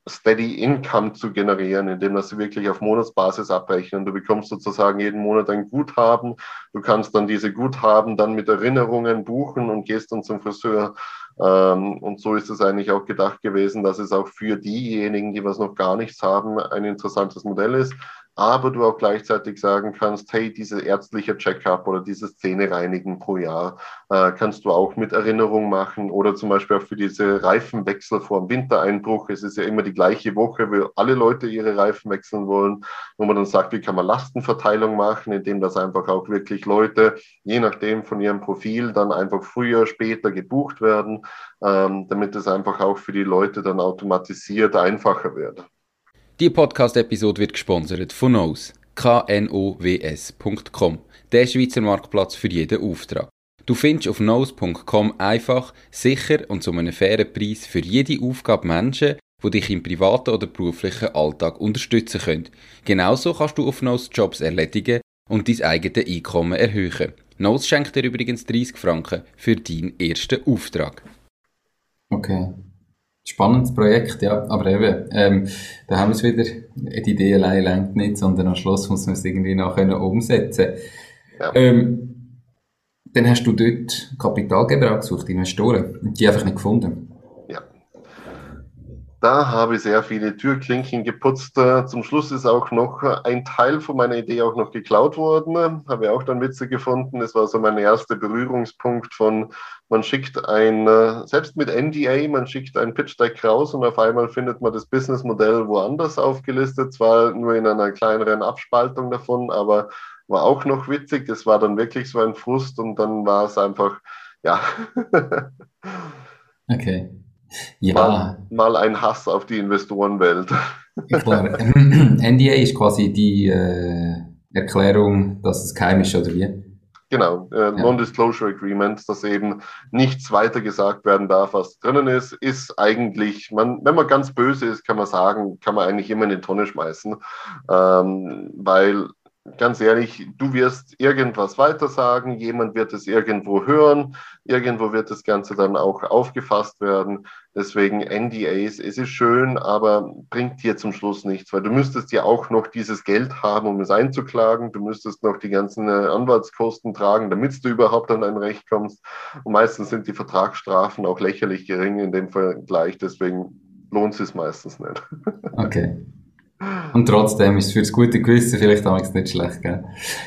Steady Income zu generieren, indem sie wirklich auf Monatsbasis abrechnen. Du bekommst sozusagen jeden Monat ein Guthaben. Du kannst dann diese Guthaben dann mit Erinnerungen buchen und gehst dann zum Friseur. Ähm, und so ist es eigentlich auch gedacht gewesen, dass es auch für diejenigen, die was noch gar nichts haben, ein interessantes Modell ist aber du auch gleichzeitig sagen kannst, hey, diese ärztliche Check-up oder dieses Zähnereinigen pro Jahr äh, kannst du auch mit Erinnerung machen oder zum Beispiel auch für diese Reifenwechsel vor dem Wintereinbruch. Es ist ja immer die gleiche Woche, wo alle Leute ihre Reifen wechseln wollen, wo man dann sagt, wie kann man Lastenverteilung machen, indem das einfach auch wirklich Leute, je nachdem von ihrem Profil, dann einfach früher, später gebucht werden, ähm, damit es einfach auch für die Leute dann automatisiert einfacher wird. Die Podcast-Episode wird gesponsert von Knows, knows.com, der Schweizer Marktplatz für jeden Auftrag. Du findest auf knows.com einfach, sicher und zu einem fairen Preis für jede Aufgabe Menschen, die dich im privaten oder beruflichen Alltag unterstützen können. Genauso kannst du auf Knows Jobs erledigen und dein eigenes Einkommen erhöhen. Knows schenkt dir übrigens 30 Franken für deinen ersten Auftrag. Okay. Spannendes Projekt, ja. Aber eben, ähm, da haben wir es wieder. Die Idee allein längt nicht, sondern am Schluss muss man es irgendwie noch können umsetzen. Ja. Ähm, dann hast du dort Kapitalgeber gesucht, Investoren, und die einfach nicht gefunden. Da habe ich sehr viele Türklinken geputzt. Äh, zum Schluss ist auch noch ein Teil von meiner Idee auch noch geklaut worden. Habe ich auch dann Witze gefunden. Das war so mein erster Berührungspunkt von, man schickt ein, äh, selbst mit NDA, man schickt ein Pitch Deck raus und auf einmal findet man das Businessmodell woanders aufgelistet. Zwar nur in einer kleineren Abspaltung davon, aber war auch noch witzig. Das war dann wirklich so ein Frust und dann war es einfach, ja. okay. Ja. Mal, mal, ein Hass auf die Investorenwelt. Klar. NDA ist quasi die äh, Erklärung, dass es geheim ist, oder wie? Genau, äh, ja. Non-Disclosure Agreement, dass eben nichts weiter gesagt werden darf, was drinnen ist, ist eigentlich, man, wenn man ganz böse ist, kann man sagen, kann man eigentlich immer in die Tonne schmeißen, ähm, weil ganz ehrlich, du wirst irgendwas weitersagen, jemand wird es irgendwo hören, irgendwo wird das Ganze dann auch aufgefasst werden. Deswegen NDAs, es ist schön, aber bringt dir zum Schluss nichts, weil du müsstest ja auch noch dieses Geld haben, um es einzuklagen. Du müsstest noch die ganzen äh, Anwaltskosten tragen, damit du überhaupt an ein Recht kommst. Und meistens sind die Vertragsstrafen auch lächerlich gering in dem Vergleich, deswegen lohnt es meistens nicht. Okay. Und trotzdem ist es für das gute Gewissen vielleicht damals nicht schlecht, gell?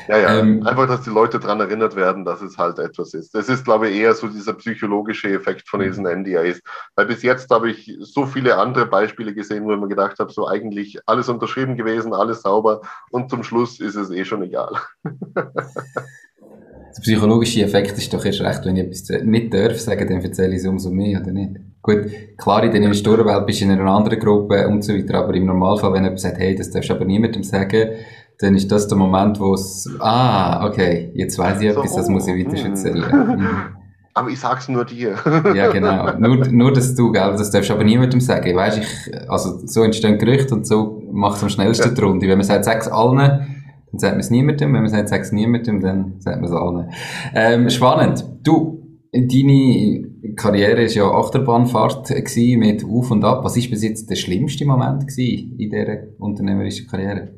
Ja, ja. Ähm, Einfach, dass die Leute daran erinnert werden, dass es halt etwas ist. Das ist, glaube ich, eher so dieser psychologische Effekt von diesen NDAs. Weil bis jetzt habe ich so viele andere Beispiele gesehen, wo ich mir gedacht habe, so eigentlich alles unterschrieben gewesen, alles sauber und zum Schluss ist es eh schon egal. Der psychologische Effekt ist doch erst recht, wenn ich etwas nicht darf sagen, dann erzähle ich es umso mehr, oder nicht? Gut, klar, in der Investorenwelt bist du in einer anderen Gruppe und so weiter, aber im Normalfall, wenn jemand sagt, hey, das darfst du aber niemandem sagen, dann ist das der Moment, wo es, ah, okay, jetzt weiß ich so, etwas, das muss ich weiter hm. erzählen. Aber ich sag's nur dir. ja, genau. Nur, nur, dass du, gell, das darfst du aber niemandem sagen. Weißt, ich, also, so entstehen Gerüchte und so macht es am schnellsten ja. die Runde. Wenn man sagt, sag's allen, dann sagt man es niemandem. Wenn man sagt, sag's niemandem, dann sagt man es allen. Ähm, spannend. Du, deine Karriere war ja Achterbahnfahrt mit Auf und Ab. Was ist bis jetzt der schlimmste Moment in dieser unternehmerischen Karriere?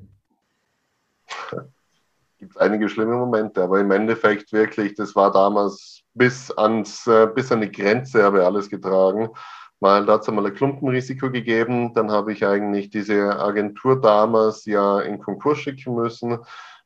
Gibt einige schlimme Momente, aber im Endeffekt wirklich, das war damals bis, ans, äh, bis an die Grenze habe ich alles getragen da hat es einmal ein Klumpenrisiko gegeben. Dann habe ich eigentlich diese Agentur damals ja in Konkurs schicken müssen.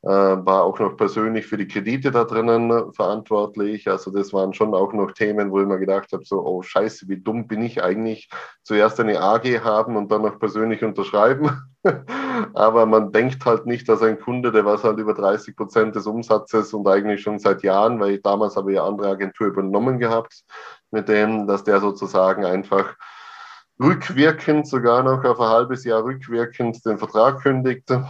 Äh, war auch noch persönlich für die Kredite da drinnen verantwortlich. Also das waren schon auch noch Themen, wo ich mir gedacht habe, so, oh scheiße, wie dumm bin ich eigentlich, zuerst eine AG haben und dann noch persönlich unterschreiben. Aber man denkt halt nicht, dass ein Kunde, der was halt über 30 Prozent des Umsatzes und eigentlich schon seit Jahren, weil ich damals habe ja andere Agentur übernommen gehabt, mit dem, dass der sozusagen einfach rückwirkend, sogar noch auf ein halbes Jahr rückwirkend den Vertrag kündigte,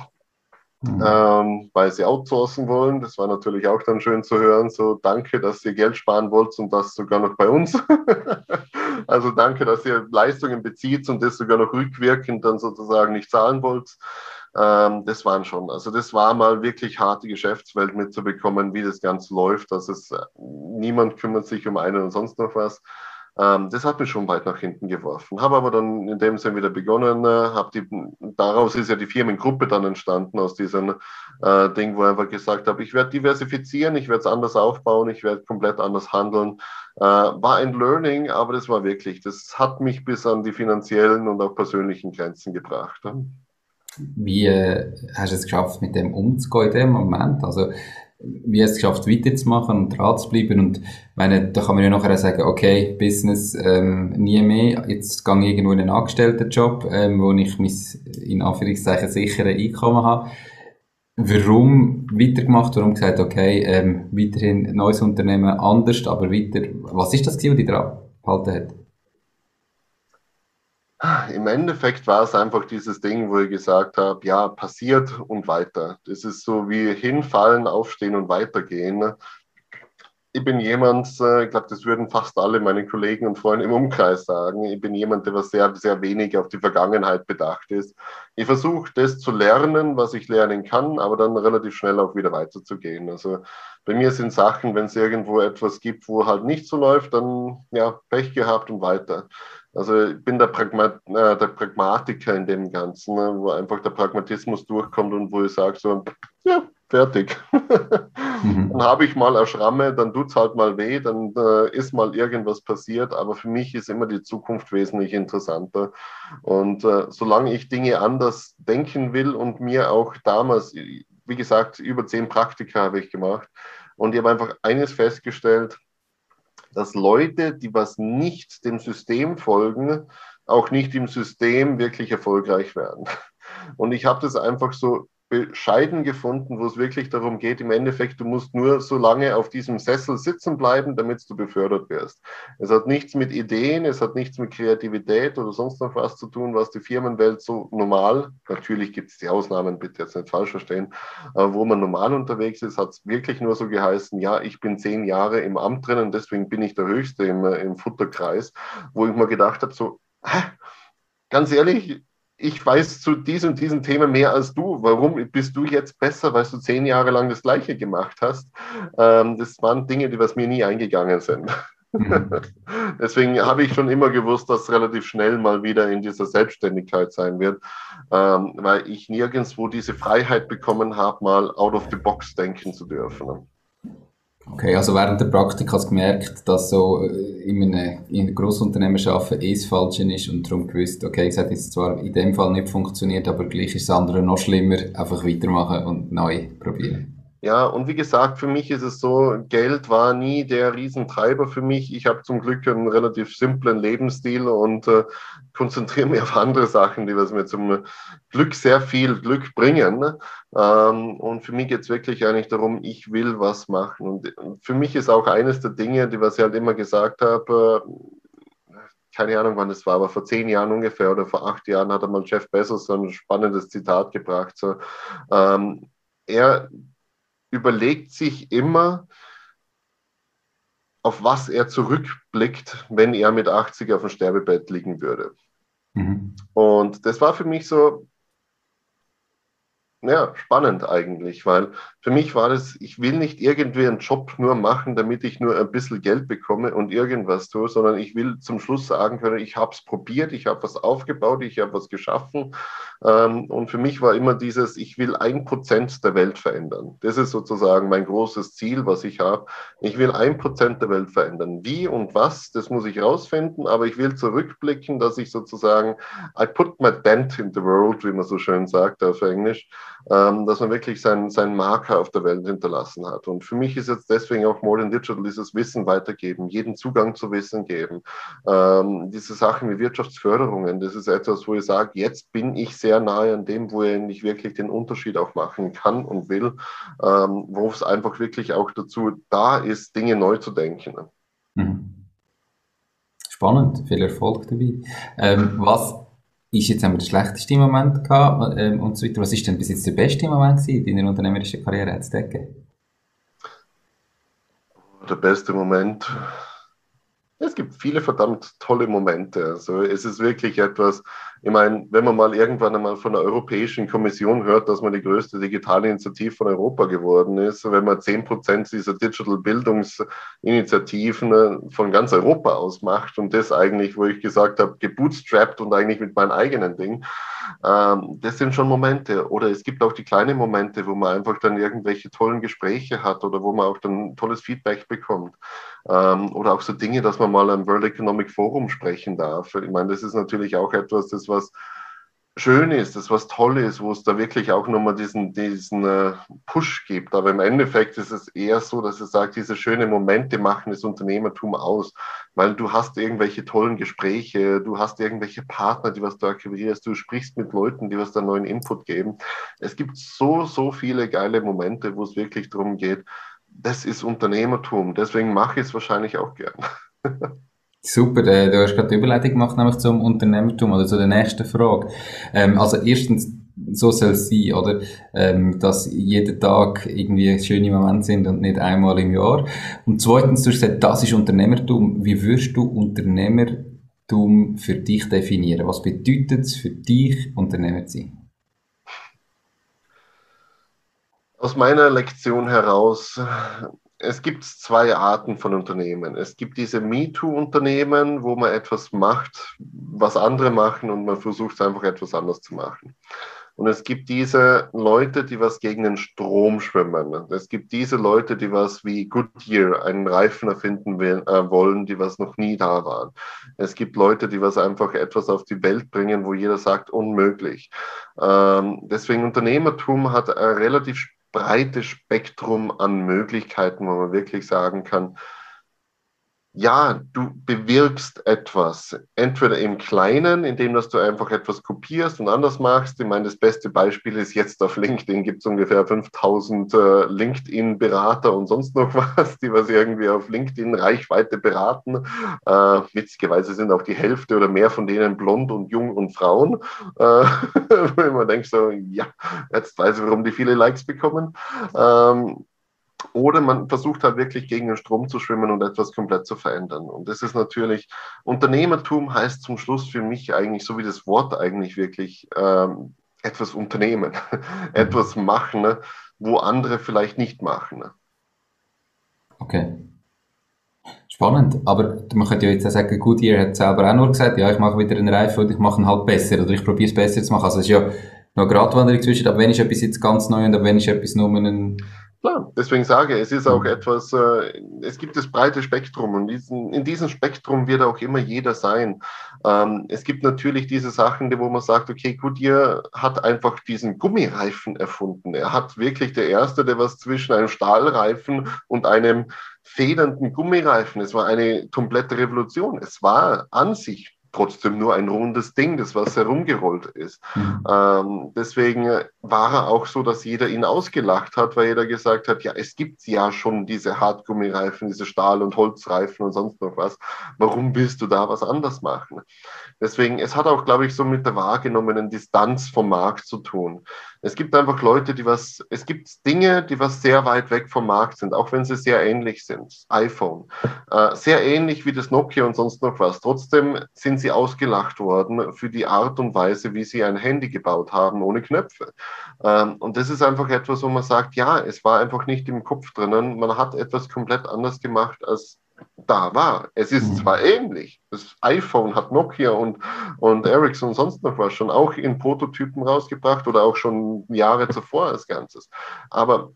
mhm. ähm, weil sie outsourcen wollen. Das war natürlich auch dann schön zu hören. So, danke, dass ihr Geld sparen wollt und das sogar noch bei uns. also danke, dass ihr Leistungen bezieht und das sogar noch rückwirkend dann sozusagen nicht zahlen wollt. Ähm, das waren schon, also das war mal wirklich harte Geschäftswelt mitzubekommen, wie das Ganze läuft, dass es äh, niemand kümmert sich um einen und sonst noch was. Ähm, das hat mich schon weit nach hinten geworfen. Habe aber dann in dem Sinne wieder begonnen. Äh, die, daraus ist ja die Firmengruppe dann entstanden, aus diesem äh, Ding, wo ich einfach gesagt habe, ich werde diversifizieren, ich werde es anders aufbauen, ich werde komplett anders handeln. Äh, war ein Learning, aber das war wirklich, das hat mich bis an die finanziellen und auch persönlichen Grenzen gebracht. Wie äh, hast du es geschafft, mit dem umzugehen in dem Moment? Also, wie es geschafft, weiterzumachen und dran zu bleiben? Und meine, da kann man ja nachher sagen, okay, Business ähm, nie mehr, jetzt gehe ich irgendwo in einen Angestelltenjob, ähm, wo ich mein, in Anführungszeichen, sichere Einkommen habe. Warum weitergemacht? Warum gesagt, okay, ähm, weiterhin neues Unternehmen, anders, aber weiter. Was ist das, was dich daran gehalten hat? Im Endeffekt war es einfach dieses Ding, wo ich gesagt habe, ja, passiert und weiter. Das ist so wie hinfallen, aufstehen und weitergehen. Ich bin jemand, äh, ich glaube, das würden fast alle meine Kollegen und Freunde im Umkreis sagen. Ich bin jemand, der sehr, sehr wenig auf die Vergangenheit bedacht ist. Ich versuche das zu lernen, was ich lernen kann, aber dann relativ schnell auch wieder weiterzugehen. Also bei mir sind Sachen, wenn es irgendwo etwas gibt, wo halt nicht so läuft, dann ja, Pech gehabt und weiter. Also ich bin der, Pragma äh, der Pragmatiker in dem Ganzen, ne, wo einfach der Pragmatismus durchkommt und wo ich sage so, ja, Fertig. Mhm. Dann habe ich mal eine Schramme, dann tut es halt mal weh, dann äh, ist mal irgendwas passiert. Aber für mich ist immer die Zukunft wesentlich interessanter. Und äh, solange ich Dinge anders denken will und mir auch damals, wie gesagt, über zehn Praktika habe ich gemacht. Und ich habe einfach eines festgestellt, dass Leute, die was nicht dem System folgen, auch nicht im System wirklich erfolgreich werden. Und ich habe das einfach so bescheiden gefunden, wo es wirklich darum geht, im Endeffekt, du musst nur so lange auf diesem Sessel sitzen bleiben, damit du befördert wirst. Es hat nichts mit Ideen, es hat nichts mit Kreativität oder sonst noch was zu tun, was die Firmenwelt so normal, natürlich gibt es die Ausnahmen, bitte jetzt nicht falsch verstehen, aber wo man normal unterwegs ist, hat es wirklich nur so geheißen, ja, ich bin zehn Jahre im Amt drin und deswegen bin ich der Höchste im, im Futterkreis, wo ich mir gedacht habe, so, ganz ehrlich, ich weiß zu diesem und diesem Thema mehr als du. Warum bist du jetzt besser, weil du zehn Jahre lang das Gleiche gemacht hast? Ähm, das waren Dinge, die was mir nie eingegangen sind. Mhm. Deswegen habe ich schon immer gewusst, dass es relativ schnell mal wieder in dieser Selbstständigkeit sein wird, ähm, weil ich nirgendwo diese Freiheit bekommen habe, mal out of the box denken zu dürfen. Okay, also während der Praktik hast du gemerkt, dass so äh, in einem, in einem Grossunternehmen arbeiten eh das Falsche ist und darum gewusst, okay, es hat jetzt zwar in dem Fall nicht funktioniert, aber gleich ist das andere noch schlimmer, einfach weitermachen und neu probieren. Ja, und wie gesagt, für mich ist es so, Geld war nie der Riesentreiber für mich. Ich habe zum Glück einen relativ simplen Lebensstil und äh, konzentriere mich auf andere Sachen, die was mir zum Glück sehr viel Glück bringen. Ähm, und für mich geht es wirklich eigentlich darum, ich will was machen. Und für mich ist auch eines der Dinge, die was ich halt immer gesagt habe, äh, keine Ahnung, wann das war, aber vor zehn Jahren ungefähr oder vor acht Jahren hat er mal Jeff Bezos so ein spannendes Zitat gebracht. So, ähm, er überlegt sich immer, auf was er zurückblickt, wenn er mit 80 auf dem Sterbebett liegen würde. Mhm. Und das war für mich so, ja, spannend eigentlich, weil für mich war das, ich will nicht irgendwie einen Job nur machen, damit ich nur ein bisschen Geld bekomme und irgendwas tue, sondern ich will zum Schluss sagen können, ich habe es probiert, ich habe was aufgebaut, ich habe was geschaffen. Ähm, und für mich war immer dieses, ich will ein Prozent der Welt verändern. Das ist sozusagen mein großes Ziel, was ich habe. Ich will ein Prozent der Welt verändern. Wie und was, das muss ich rausfinden, aber ich will zurückblicken, dass ich sozusagen, I put my dent in the world, wie man so schön sagt auf Englisch dass man wirklich seinen, seinen Marker auf der Welt hinterlassen hat. Und für mich ist jetzt deswegen auch Modern Digital dieses Wissen weitergeben, jeden Zugang zu Wissen geben. Ähm, diese Sachen wie Wirtschaftsförderungen, das ist etwas, wo ich sage, jetzt bin ich sehr nahe an dem, wo ich wirklich den Unterschied auch machen kann und will, ähm, wo es einfach wirklich auch dazu da ist, Dinge neu zu denken. Mhm. Spannend, viel Erfolg dabei. Ähm, was ist jetzt haben wir den Moment gehabt ähm, und so weiter. Was ist denn bis jetzt der beste Moment in deiner unternehmerischen Karriere zu decken? Der beste Moment. Es gibt viele verdammt tolle Momente. Also es ist wirklich etwas, ich meine, wenn man mal irgendwann einmal von der Europäischen Kommission hört, dass man die größte digitale Initiative von Europa geworden ist, wenn man 10 Prozent dieser Digital Bildungsinitiativen äh, von ganz Europa aus macht und das eigentlich, wo ich gesagt habe, gebootstrapped und eigentlich mit meinem eigenen Ding, ähm, das sind schon Momente. Oder es gibt auch die kleinen Momente, wo man einfach dann irgendwelche tollen Gespräche hat oder wo man auch dann tolles Feedback bekommt. Ähm, oder auch so Dinge, dass man mal am World Economic Forum sprechen darf. Ich meine, das ist natürlich auch etwas, das was schön ist, das was toll ist, wo es da wirklich auch nochmal diesen, diesen äh, Push gibt. Aber im Endeffekt ist es eher so, dass es sagt, diese schönen Momente machen das Unternehmertum aus, weil du hast irgendwelche tollen Gespräche, du hast irgendwelche Partner, die was du akquirierst, du sprichst mit Leuten, die was da neuen Input geben. Es gibt so, so viele geile Momente, wo es wirklich darum geht, das ist Unternehmertum. Deswegen mache ich es wahrscheinlich auch gern. Super, äh, du hast gerade die Überleitung gemacht, nämlich zum Unternehmertum oder zu der nächsten Frage. Ähm, also erstens, so soll es sein, oder? Ähm, dass jeden Tag irgendwie schöne Momente sind und nicht einmal im Jahr. Und zweitens, du hast gesagt, das ist Unternehmertum. Wie würdest du Unternehmertum für dich definieren? Was bedeutet es für dich, Unternehmer zu sein? Aus meiner Lektion heraus es gibt zwei Arten von Unternehmen. Es gibt diese MeToo-Unternehmen, wo man etwas macht, was andere machen und man versucht einfach etwas anders zu machen. Und es gibt diese Leute, die was gegen den Strom schwimmen. Es gibt diese Leute, die was wie Goodyear einen Reifen erfinden will, äh, wollen, die was noch nie da waren. Es gibt Leute, die was einfach etwas auf die Welt bringen, wo jeder sagt, unmöglich. Ähm, deswegen Unternehmertum hat ein relativ breites Spektrum an Möglichkeiten, wo man wirklich sagen kann, ja, du bewirkst etwas. Entweder im Kleinen, indem dass du einfach etwas kopierst und anders machst. Ich meine, das beste Beispiel ist jetzt auf LinkedIn gibt es ungefähr 5000 äh, LinkedIn-Berater und sonst noch was, die was irgendwie auf LinkedIn Reichweite beraten. Äh, witzigerweise sind auch die Hälfte oder mehr von denen blond und jung und Frauen. Äh, wenn man denkt so, ja, jetzt weiß ich, warum die viele Likes bekommen. Ähm, oder man versucht halt wirklich gegen den Strom zu schwimmen und etwas komplett zu verändern. Und das ist natürlich, Unternehmertum heißt zum Schluss für mich eigentlich, so wie das Wort eigentlich wirklich, ähm, etwas unternehmen, etwas machen, ne, wo andere vielleicht nicht machen. Ne. Okay. Spannend, aber man könnte ja jetzt auch sagen, gut, ihr habt selber auch nur gesagt, ja, ich mache wieder einen Reifen und ich mache ihn halt besser oder ich probiere es besser zu machen. Also es ist ja noch Gratwanderung zwischen, ab wenn ist etwas jetzt ganz neu und ab wenn ist etwas nur ein Klar, deswegen sage ich, es ist auch mhm. etwas, äh, es gibt das breite Spektrum und diesen, in diesem Spektrum wird auch immer jeder sein. Ähm, es gibt natürlich diese Sachen, wo man sagt, okay, Goodyear hat einfach diesen Gummireifen erfunden. Er hat wirklich der Erste, der was zwischen einem Stahlreifen und einem federnden Gummireifen, es war eine komplette Revolution. Es war an sich trotzdem nur ein rundes Ding, das was herumgerollt ist. Mhm. Ähm, deswegen war er auch so, dass jeder ihn ausgelacht hat, weil jeder gesagt hat, ja, es gibt ja schon diese Hartgummireifen, diese Stahl- und Holzreifen und sonst noch was. Warum willst du da was anders machen? Deswegen, es hat auch, glaube ich, so mit der wahrgenommenen Distanz vom Markt zu tun. Es gibt einfach Leute, die was, es gibt Dinge, die was sehr weit weg vom Markt sind, auch wenn sie sehr ähnlich sind. iPhone, äh, sehr ähnlich wie das Nokia und sonst noch was. Trotzdem sind sie ausgelacht worden für die Art und Weise, wie sie ein Handy gebaut haben ohne Knöpfe. Ähm, und das ist einfach etwas, wo man sagt, ja, es war einfach nicht im Kopf drinnen. Man hat etwas komplett anders gemacht als da war. Es ist mhm. zwar ähnlich, das iPhone hat Nokia und, und Ericsson und sonst noch was schon auch in Prototypen rausgebracht oder auch schon Jahre zuvor als Ganzes. Aber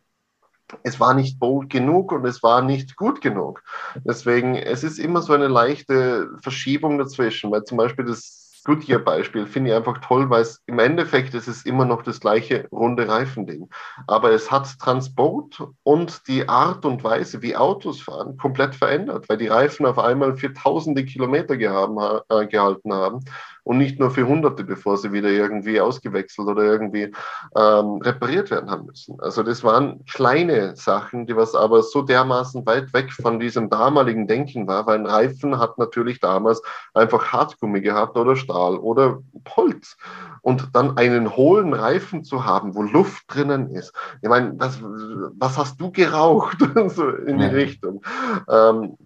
es war nicht bold genug und es war nicht gut genug. Deswegen, es ist immer so eine leichte Verschiebung dazwischen, weil zum Beispiel das Goodyear-Beispiel finde ich einfach toll, weil es im Endeffekt ist es immer noch das gleiche runde Reifending. Aber es hat Transport und die Art und Weise, wie Autos fahren, komplett verändert, weil die Reifen auf einmal für tausende Kilometer gehaben, äh, gehalten haben und nicht nur für Hunderte, bevor sie wieder irgendwie ausgewechselt oder irgendwie ähm, repariert werden haben müssen. Also das waren kleine Sachen, die was aber so dermaßen weit weg von diesem damaligen Denken war, weil ein Reifen hat natürlich damals einfach Hartgummi gehabt oder Stahl oder Holz. Und dann einen hohlen Reifen zu haben, wo Luft drinnen ist. Ich meine, das, was hast du geraucht? so in die Richtung. Ähm,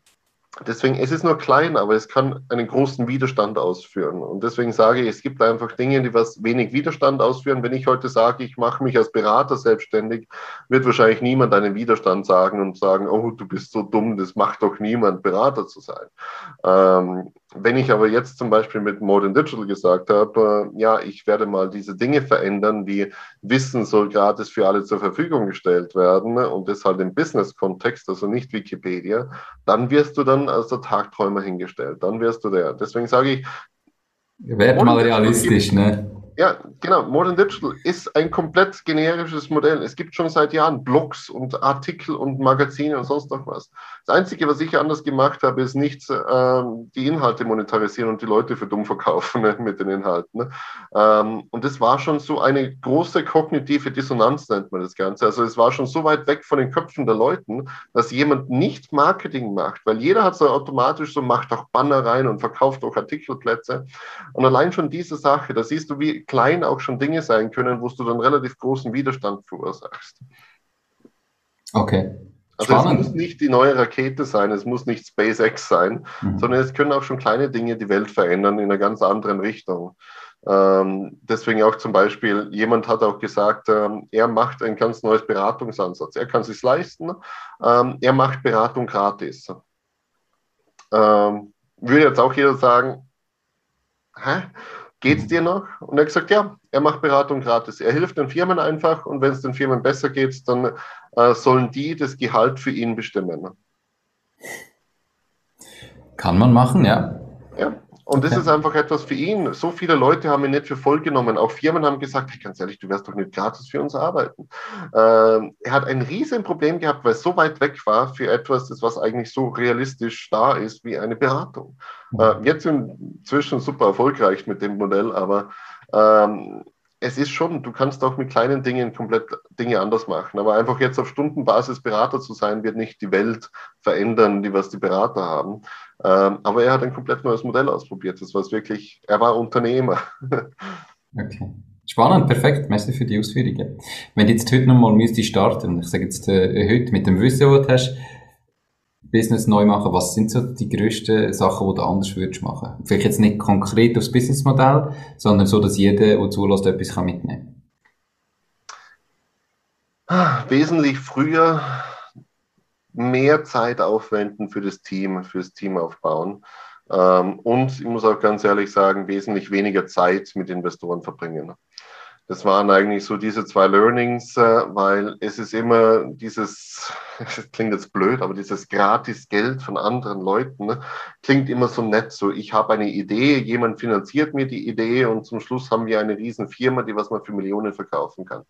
Deswegen, es ist nur klein, aber es kann einen großen Widerstand ausführen. Und deswegen sage ich, es gibt einfach Dinge, die was wenig Widerstand ausführen. Wenn ich heute sage, ich mache mich als Berater selbstständig, wird wahrscheinlich niemand einen Widerstand sagen und sagen, oh, du bist so dumm, das macht doch niemand, Berater zu sein. Ähm, wenn ich aber jetzt zum Beispiel mit Modern Digital gesagt habe, äh, ja, ich werde mal diese Dinge verändern, wie Wissen soll gratis für alle zur Verfügung gestellt werden und das halt im Business-Kontext, also nicht Wikipedia, dann wirst du dann als der Tagträumer hingestellt. Dann wirst du der. Deswegen sage ich. Werd mal realistisch, ne? Ja, genau. Modern Digital ist ein komplett generisches Modell. Es gibt schon seit Jahren Blogs und Artikel und Magazine und sonst noch was. Das Einzige, was ich anders gemacht habe, ist nicht ähm, die Inhalte monetarisieren und die Leute für dumm verkaufen ne, mit den Inhalten. Ne? Ähm, und das war schon so eine große kognitive Dissonanz, nennt man das Ganze. Also es war schon so weit weg von den Köpfen der Leuten, dass jemand nicht Marketing macht, weil jeder hat so automatisch so, macht auch Banner rein und verkauft auch Artikelplätze. Und allein schon diese Sache, da siehst du, wie klein auch schon Dinge sein können, wo du dann relativ großen Widerstand verursachst. Okay. Also Spannend. es muss nicht die neue Rakete sein, es muss nicht SpaceX sein, mhm. sondern es können auch schon kleine Dinge die Welt verändern in einer ganz anderen Richtung. Ähm, deswegen auch zum Beispiel, jemand hat auch gesagt, ähm, er macht ein ganz neues Beratungsansatz. Er kann es sich leisten, ähm, er macht Beratung gratis. Ähm, würde jetzt auch jeder sagen, hä? Geht's dir noch? Und er hat gesagt, ja, er macht Beratung gratis. Er hilft den Firmen einfach und wenn es den Firmen besser geht, dann äh, sollen die das Gehalt für ihn bestimmen. Kann man machen, ja. Ja, und das ist einfach etwas für ihn. So viele Leute haben ihn nicht für voll genommen. Auch Firmen haben gesagt, hey, ganz ehrlich, du wirst doch nicht gratis für uns arbeiten. Ähm, er hat ein riesen Problem gehabt, weil es so weit weg war für etwas, das was eigentlich so realistisch da ist wie eine Beratung. Äh, jetzt inzwischen super erfolgreich mit dem Modell, aber ähm, es ist schon, du kannst auch mit kleinen Dingen komplett Dinge anders machen. Aber einfach jetzt auf Stundenbasis Berater zu sein, wird nicht die Welt verändern, die was die Berater haben. Ähm, aber er hat ein komplett neues Modell ausprobiert. Das war wirklich, er war Unternehmer. okay. Spannend, perfekt. Merci für die Ausführungen. Wenn du jetzt heute nochmal müsstest starten, ich sage jetzt äh, heute mit dem Wissen, was du hast, Business neu machen, was sind so die grössten Sachen, die du anders würdest machen? Vielleicht jetzt nicht konkret aufs Businessmodell, sondern so, dass jeder, der zulässt, etwas mitnehmen kann. Wesentlich früher mehr Zeit aufwenden für das Team, fürs Team aufbauen. Ähm, und ich muss auch ganz ehrlich sagen, wesentlich weniger Zeit mit Investoren verbringen. Das waren eigentlich so diese zwei Learnings, äh, weil es ist immer dieses, das klingt jetzt blöd, aber dieses gratis Geld von anderen Leuten ne, klingt immer so nett. So, ich habe eine Idee, jemand finanziert mir die Idee und zum Schluss haben wir eine riesen Firma, die was man für Millionen verkaufen kann.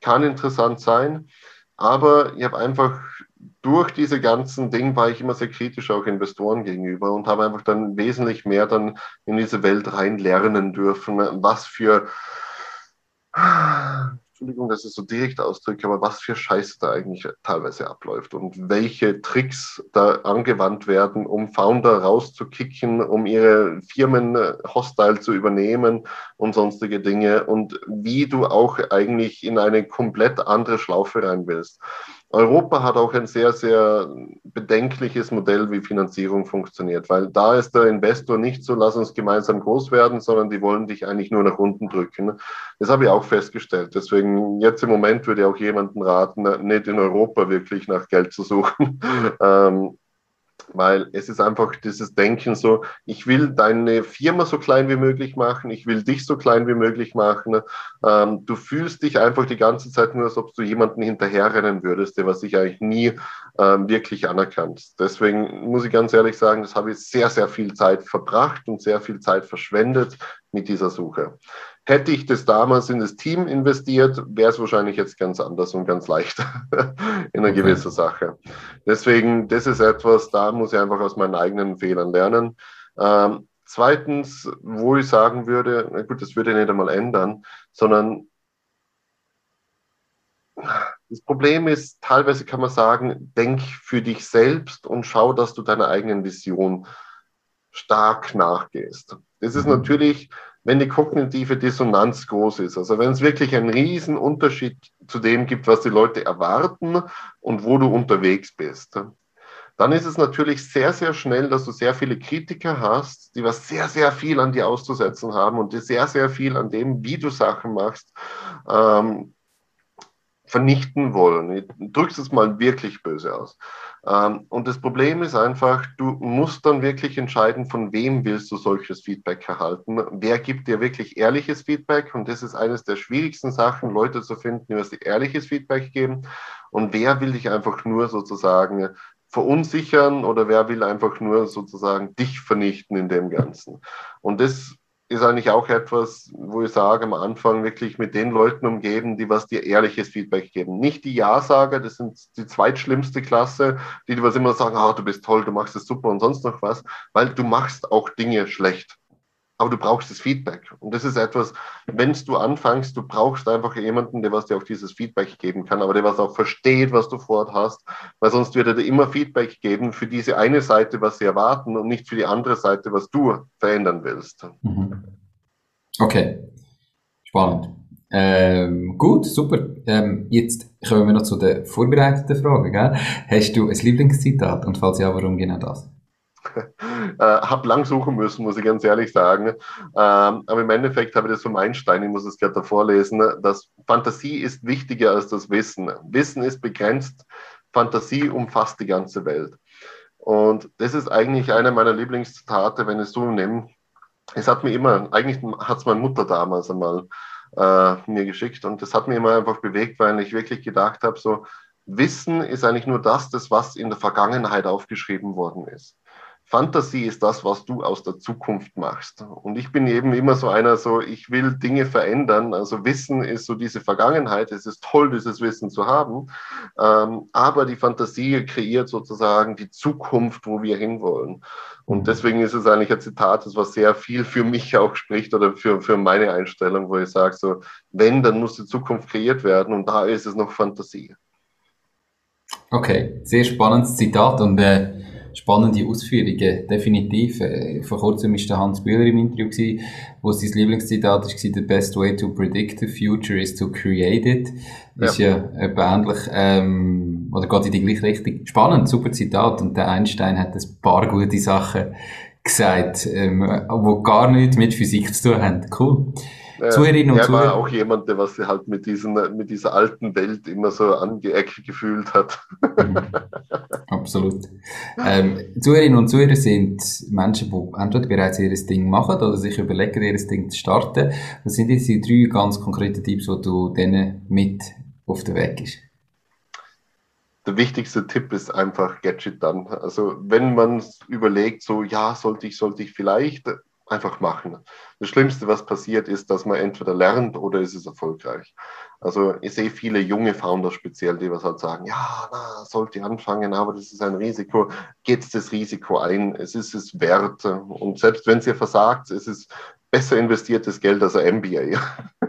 Kann interessant sein, aber ich habe einfach durch diese ganzen Dinge war ich immer sehr kritisch auch Investoren gegenüber und habe einfach dann wesentlich mehr dann in diese Welt rein lernen dürfen, was für Entschuldigung, dass ich so direkt ausdrücke, aber was für Scheiße da eigentlich teilweise abläuft und welche Tricks da angewandt werden, um Founder rauszukicken, um ihre Firmen äh, hostile zu übernehmen und sonstige Dinge und wie du auch eigentlich in eine komplett andere Schlaufe rein willst. Europa hat auch ein sehr, sehr bedenkliches Modell, wie Finanzierung funktioniert, weil da ist der Investor nicht so, lass uns gemeinsam groß werden, sondern die wollen dich eigentlich nur nach unten drücken. Das habe ich auch festgestellt. Deswegen jetzt im Moment würde ich auch jemanden raten, nicht in Europa wirklich nach Geld zu suchen. ähm, weil es ist einfach dieses Denken so, ich will deine Firma so klein wie möglich machen, ich will dich so klein wie möglich machen. Ähm, du fühlst dich einfach die ganze Zeit nur, als ob du jemanden hinterherrennen würdest, der was sich eigentlich nie ähm, wirklich anerkannt. Deswegen muss ich ganz ehrlich sagen, das habe ich sehr, sehr viel Zeit verbracht und sehr viel Zeit verschwendet mit dieser Suche. Hätte ich das damals in das Team investiert, wäre es wahrscheinlich jetzt ganz anders und ganz leicht in einer gewissen Sache. Deswegen, das ist etwas, da muss ich einfach aus meinen eigenen Fehlern lernen. Ähm, zweitens, wo ich sagen würde, na gut, das würde ich nicht einmal ändern, sondern das Problem ist, teilweise kann man sagen, denk für dich selbst und schau, dass du deiner eigenen Vision stark nachgehst. Das ist mhm. natürlich wenn die kognitive Dissonanz groß ist. Also wenn es wirklich einen riesen Unterschied zu dem gibt, was die Leute erwarten und wo du unterwegs bist. Dann ist es natürlich sehr, sehr schnell, dass du sehr viele Kritiker hast, die was sehr, sehr viel an dir auszusetzen haben und die sehr, sehr viel an dem, wie du Sachen machst, ähm, vernichten wollen. Ich drücke es mal wirklich böse aus. Ähm, und das Problem ist einfach, du musst dann wirklich entscheiden, von wem willst du solches Feedback erhalten. Wer gibt dir wirklich ehrliches Feedback? Und das ist eines der schwierigsten Sachen, Leute zu finden, die dir ehrliches Feedback geben. Und wer will dich einfach nur sozusagen verunsichern oder wer will einfach nur sozusagen dich vernichten in dem Ganzen. Und das ist eigentlich auch etwas, wo ich sage, am Anfang wirklich mit den Leuten umgeben, die was dir ehrliches Feedback geben. Nicht die Ja-Sager, das sind die zweitschlimmste Klasse, die dir was immer sagen, ah, du bist toll, du machst es super und sonst noch was, weil du machst auch Dinge schlecht aber du brauchst das Feedback. Und das ist etwas, wenn du anfängst, du brauchst einfach jemanden, der was dir auch dieses Feedback geben kann, aber der was auch versteht, was du fort hast, weil sonst wird er dir immer Feedback geben für diese eine Seite, was sie erwarten und nicht für die andere Seite, was du verändern willst. Mhm. Okay, spannend. Ähm, gut, super. Ähm, jetzt kommen wir noch zu der vorbereiteten Frage. Gell? Hast du ein Lieblingszitat und falls ja, warum genau das? äh, habe lang suchen müssen, muss ich ganz ehrlich sagen. Ähm, aber im Endeffekt habe ich das vom Einstein, ich muss es gerade davor lesen, dass Fantasie ist wichtiger als das Wissen. Wissen ist begrenzt, Fantasie umfasst die ganze Welt. Und das ist eigentlich einer meiner Lieblingszitate, wenn ich es so nehme. Es hat mir immer, eigentlich hat es meine Mutter damals einmal äh, mir geschickt und das hat mir immer einfach bewegt, weil ich wirklich gedacht habe, so Wissen ist eigentlich nur das, das was in der Vergangenheit aufgeschrieben worden ist. Fantasie ist das, was du aus der Zukunft machst. Und ich bin eben immer so einer, so ich will Dinge verändern. Also Wissen ist so diese Vergangenheit. Es ist toll, dieses Wissen zu haben. Ähm, aber die Fantasie kreiert sozusagen die Zukunft, wo wir hinwollen. Und deswegen ist es eigentlich ein Zitat, das was sehr viel für mich auch spricht oder für, für meine Einstellung, wo ich sage, so, wenn, dann muss die Zukunft kreiert werden und da ist es noch Fantasie. Okay, sehr spannendes Zitat und äh, spannende Ausführungen, definitiv. Äh, vor kurzem war der Hans Bühler im Interview, gewesen, wo sein Lieblingszitat war, «The best way to predict the future is to create it». Ja. Ist ja ähnlich, ähm, oder geht in die gleiche Richtung. Spannend, super Zitat. Und der Einstein hat ein paar gute Sachen gesagt, ähm, wo gar nichts mit Physik zu tun haben. Cool. Zuhörerinnen und er Zuhörer. war auch jemand, der was halt mit, diesen, mit dieser alten Welt immer so angeeckt gefühlt hat. Absolut. Ähm, Zuhörerinnen und Zuhörer sind Menschen, die entweder bereits ihr Ding machen oder sich überlegen, ihr Ding zu starten. Was sind jetzt die drei ganz konkreten Tipps, die du denen mit auf den Weg gibst? der wichtigste Tipp ist einfach Gadget dann. Also wenn man überlegt, so ja, sollte ich, sollte ich vielleicht, einfach machen. Das Schlimmste, was passiert, ist, dass man entweder lernt oder ist es erfolgreich. Also ich sehe viele junge Founder speziell, die was halt sagen, ja, na, sollte anfangen, aber das ist ein Risiko. Geht das Risiko ein? Es ist es wert. Und selbst wenn ihr versagt, es ist besser investiertes Geld als ein MBA.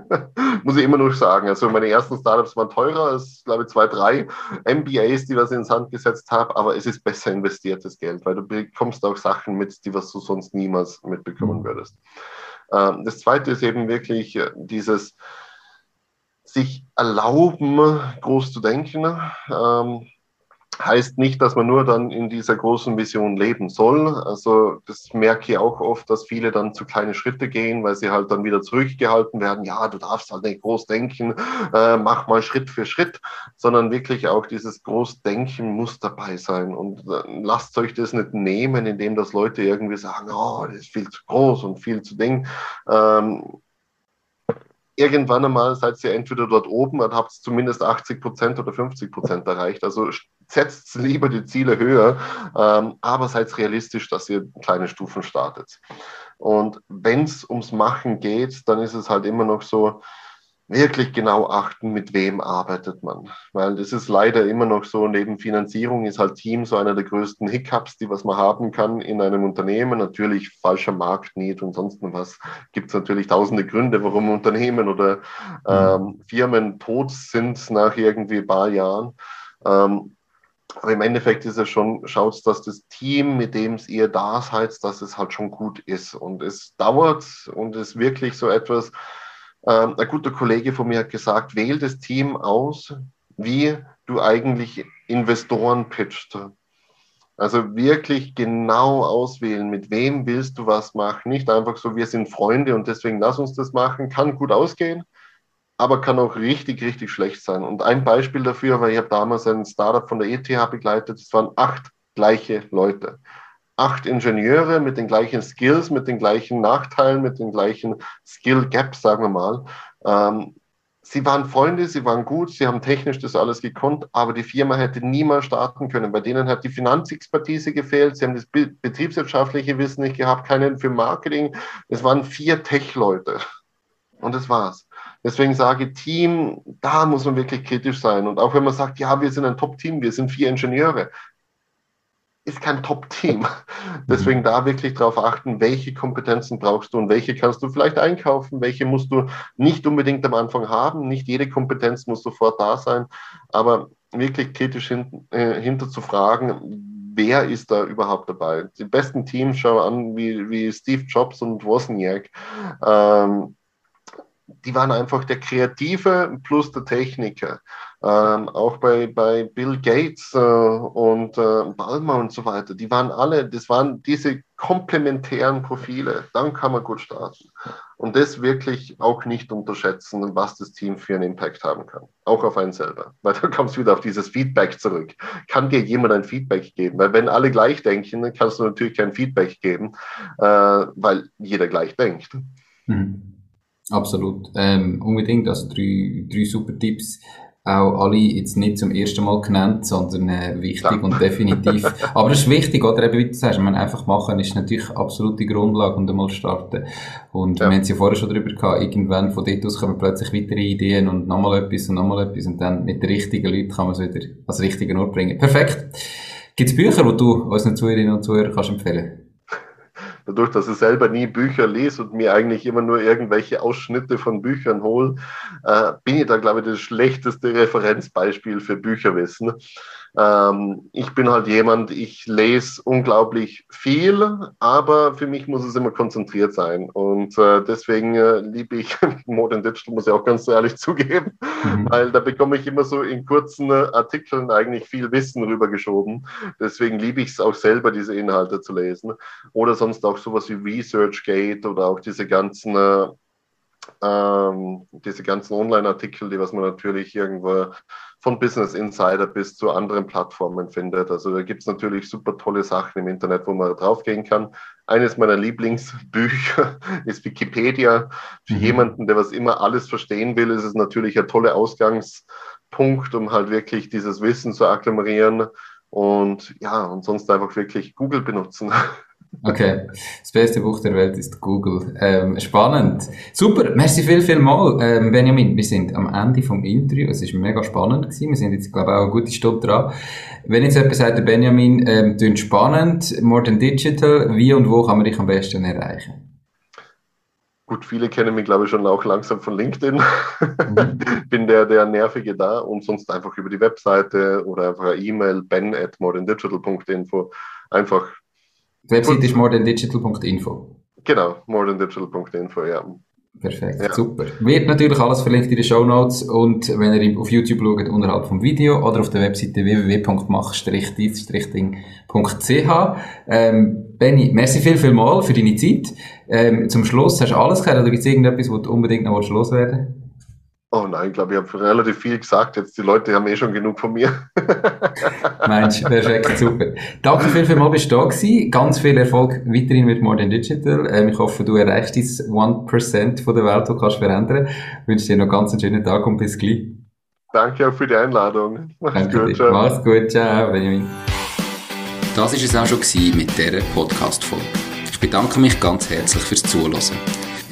Muss ich immer noch sagen. Also meine ersten Startups waren teurer als, glaube ich, zwei, drei MBAs, die was ins Hand gesetzt habe, aber es ist besser investiertes Geld, weil du bekommst auch Sachen mit, die was du sonst niemals mitbekommen mhm. würdest. Ähm, das zweite ist eben wirklich äh, dieses sich erlauben, groß zu denken. Ähm, heißt nicht, dass man nur dann in dieser großen Vision leben soll. Also das merke ich auch oft, dass viele dann zu kleine Schritte gehen, weil sie halt dann wieder zurückgehalten werden. Ja, du darfst halt nicht groß denken, äh, mach mal Schritt für Schritt, sondern wirklich auch dieses Großdenken muss dabei sein. Und äh, lasst euch das nicht nehmen, indem das Leute irgendwie sagen, oh, das ist viel zu groß und viel zu ding. Ähm, irgendwann einmal seid ihr entweder dort oben und habt zumindest 80 Prozent oder 50 Prozent erreicht. Also setzt lieber die Ziele höher, ähm, aber seid realistisch, dass ihr kleine Stufen startet. Und wenn es ums Machen geht, dann ist es halt immer noch so, wirklich genau achten, mit wem arbeitet man. Weil das ist leider immer noch so, neben Finanzierung ist halt Team so einer der größten Hiccups, die was man haben kann in einem Unternehmen. Natürlich falscher Marktnied und sonst was. Gibt es natürlich tausende Gründe, warum Unternehmen oder ähm, Firmen tot sind nach irgendwie ein paar Jahren. Ähm, aber im Endeffekt ist es schon, schaut, dass das Team, mit dem ihr da seid, dass es halt schon gut ist. Und es dauert und es wirklich so etwas, ähm, ein guter Kollege von mir hat gesagt, wähl das Team aus, wie du eigentlich Investoren pitcht. Also wirklich genau auswählen, mit wem willst du was machen. Nicht einfach so, wir sind Freunde und deswegen lass uns das machen. Kann gut ausgehen, aber kann auch richtig, richtig schlecht sein. Und ein Beispiel dafür, weil ich habe damals ein Startup von der ETH begleitet, es waren acht gleiche Leute acht Ingenieure mit den gleichen Skills, mit den gleichen Nachteilen, mit den gleichen Skill Gaps, sagen wir mal. Ähm, sie waren Freunde, sie waren gut, sie haben technisch das alles gekonnt, aber die Firma hätte niemals starten können. Bei denen hat die Finanzexpertise gefehlt, sie haben das betriebswirtschaftliche Wissen nicht gehabt, keinen für Marketing. Es waren vier Tech-Leute. Und das war's. Deswegen sage ich, Team, da muss man wirklich kritisch sein. Und auch wenn man sagt, ja, wir sind ein Top-Team, wir sind vier Ingenieure, ist kein Top-Team. Mhm. Deswegen da wirklich darauf achten, welche Kompetenzen brauchst du und welche kannst du vielleicht einkaufen, welche musst du nicht unbedingt am Anfang haben. Nicht jede Kompetenz muss sofort da sein, aber wirklich kritisch hin, äh, hinter zu fragen, wer ist da überhaupt dabei? Die besten Teams schauen an, wie, wie Steve Jobs und Wozniak. Ähm, die waren einfach der Kreative plus der Techniker. Ähm, auch bei, bei Bill Gates äh, und äh, Balmer und so weiter, die waren alle, das waren diese komplementären Profile. Dann kann man gut starten. Und das wirklich auch nicht unterschätzen, was das Team für einen Impact haben kann. Auch auf einen selber. Weil da kommst du wieder auf dieses Feedback zurück. Kann dir jemand ein Feedback geben? Weil wenn alle gleich denken, dann kannst du natürlich kein Feedback geben, äh, weil jeder gleich denkt. Mhm. Absolut. Ähm, unbedingt. Also drei, drei super Tipps auch alle jetzt nicht zum ersten Mal genannt, sondern äh, wichtig ja. und definitiv. Aber es ist wichtig, oder eben, wie du sagst, man einfach machen ist natürlich absolute Grundlage und einmal starten. Und ja. wir haben es ja vorher schon darüber gehabt, irgendwann von dort aus kommen plötzlich weitere Ideen und nochmal etwas und nochmal etwas und dann mit den richtigen Leuten kann man es wieder als richtigen Ort bringen. Perfekt. Gibt es Bücher, die du unseren Zuhörerinnen und Zuhörern kannst empfehlen dadurch, dass ich selber nie Bücher lese und mir eigentlich immer nur irgendwelche Ausschnitte von Büchern hole, äh, bin ich da, glaube ich, das schlechteste Referenzbeispiel für Bücherwissen. Ähm, ich bin halt jemand, ich lese unglaublich viel, aber für mich muss es immer konzentriert sein. Und äh, deswegen äh, liebe ich Modern Digital, muss ich auch ganz ehrlich zugeben, mhm. weil da bekomme ich immer so in kurzen äh, Artikeln eigentlich viel Wissen rübergeschoben. Deswegen liebe ich es auch selber, diese Inhalte zu lesen. Oder sonst auch sowas wie ResearchGate oder auch diese ganzen äh, ähm, diese ganzen Online-Artikel, die was man natürlich irgendwo von Business Insider bis zu anderen Plattformen findet. Also da gibt es natürlich super tolle Sachen im Internet, wo man draufgehen kann. Eines meiner Lieblingsbücher ist Wikipedia. Für mhm. jemanden, der was immer alles verstehen will, ist es natürlich ein toller Ausgangspunkt, um halt wirklich dieses Wissen zu agglomerieren. Und ja, und sonst einfach wirklich Google benutzen. Okay, das beste Buch der Welt ist Google. Ähm, spannend. Super, merci viel, viel mal. Ähm, Benjamin, wir sind am Ende vom Interview. Es ist mega spannend gewesen. Wir sind jetzt, glaube ich, auch eine gute Stunde dran. Wenn jetzt jemand sagt, Benjamin, ähm, spannend, More Than Digital, wie und wo kann man dich am besten erreichen? Gut, viele kennen mich, glaube ich, schon auch langsam von LinkedIn. Mhm. Bin der, der Nervige da und sonst einfach über die Webseite oder einfach eine E-Mail ben at moderndigital.info einfach Website ist morethandigital.info. Genau, morethandigital.info, ja. Perfekt, ja. super. Wird natürlich alles verlinkt in den Show Notes und wenn ihr auf YouTube schaut, unterhalb vom Video oder auf der Webseite www.mach-ding.ch. Ähm, Benny, merci viel, viel mal für deine Zeit. Ähm, zum Schluss, hast du alles gehört oder gibt es irgendetwas, wo du unbedingt noch loswerden willst? Oh nein, ich glaube, ich habe relativ viel gesagt. Jetzt die Leute haben eh schon genug von mir. Mensch, perfekt, super. Danke viel, viel mal, bist du da gewesen. Ganz viel Erfolg weiterhin mit More Than Digital. Ähm, ich hoffe, du erreichst das 1% von der Welt, du kannst verändern. Ich wünsche dir noch ganz einen schönen Tag und bis gleich. Danke auch für die Einladung. Mach's Danke gut, ciao. Mach's gut, ciao, Benjamin. Das war es auch schon mit dieser Podcast-Folge. Ich bedanke mich ganz herzlich fürs Zuhören.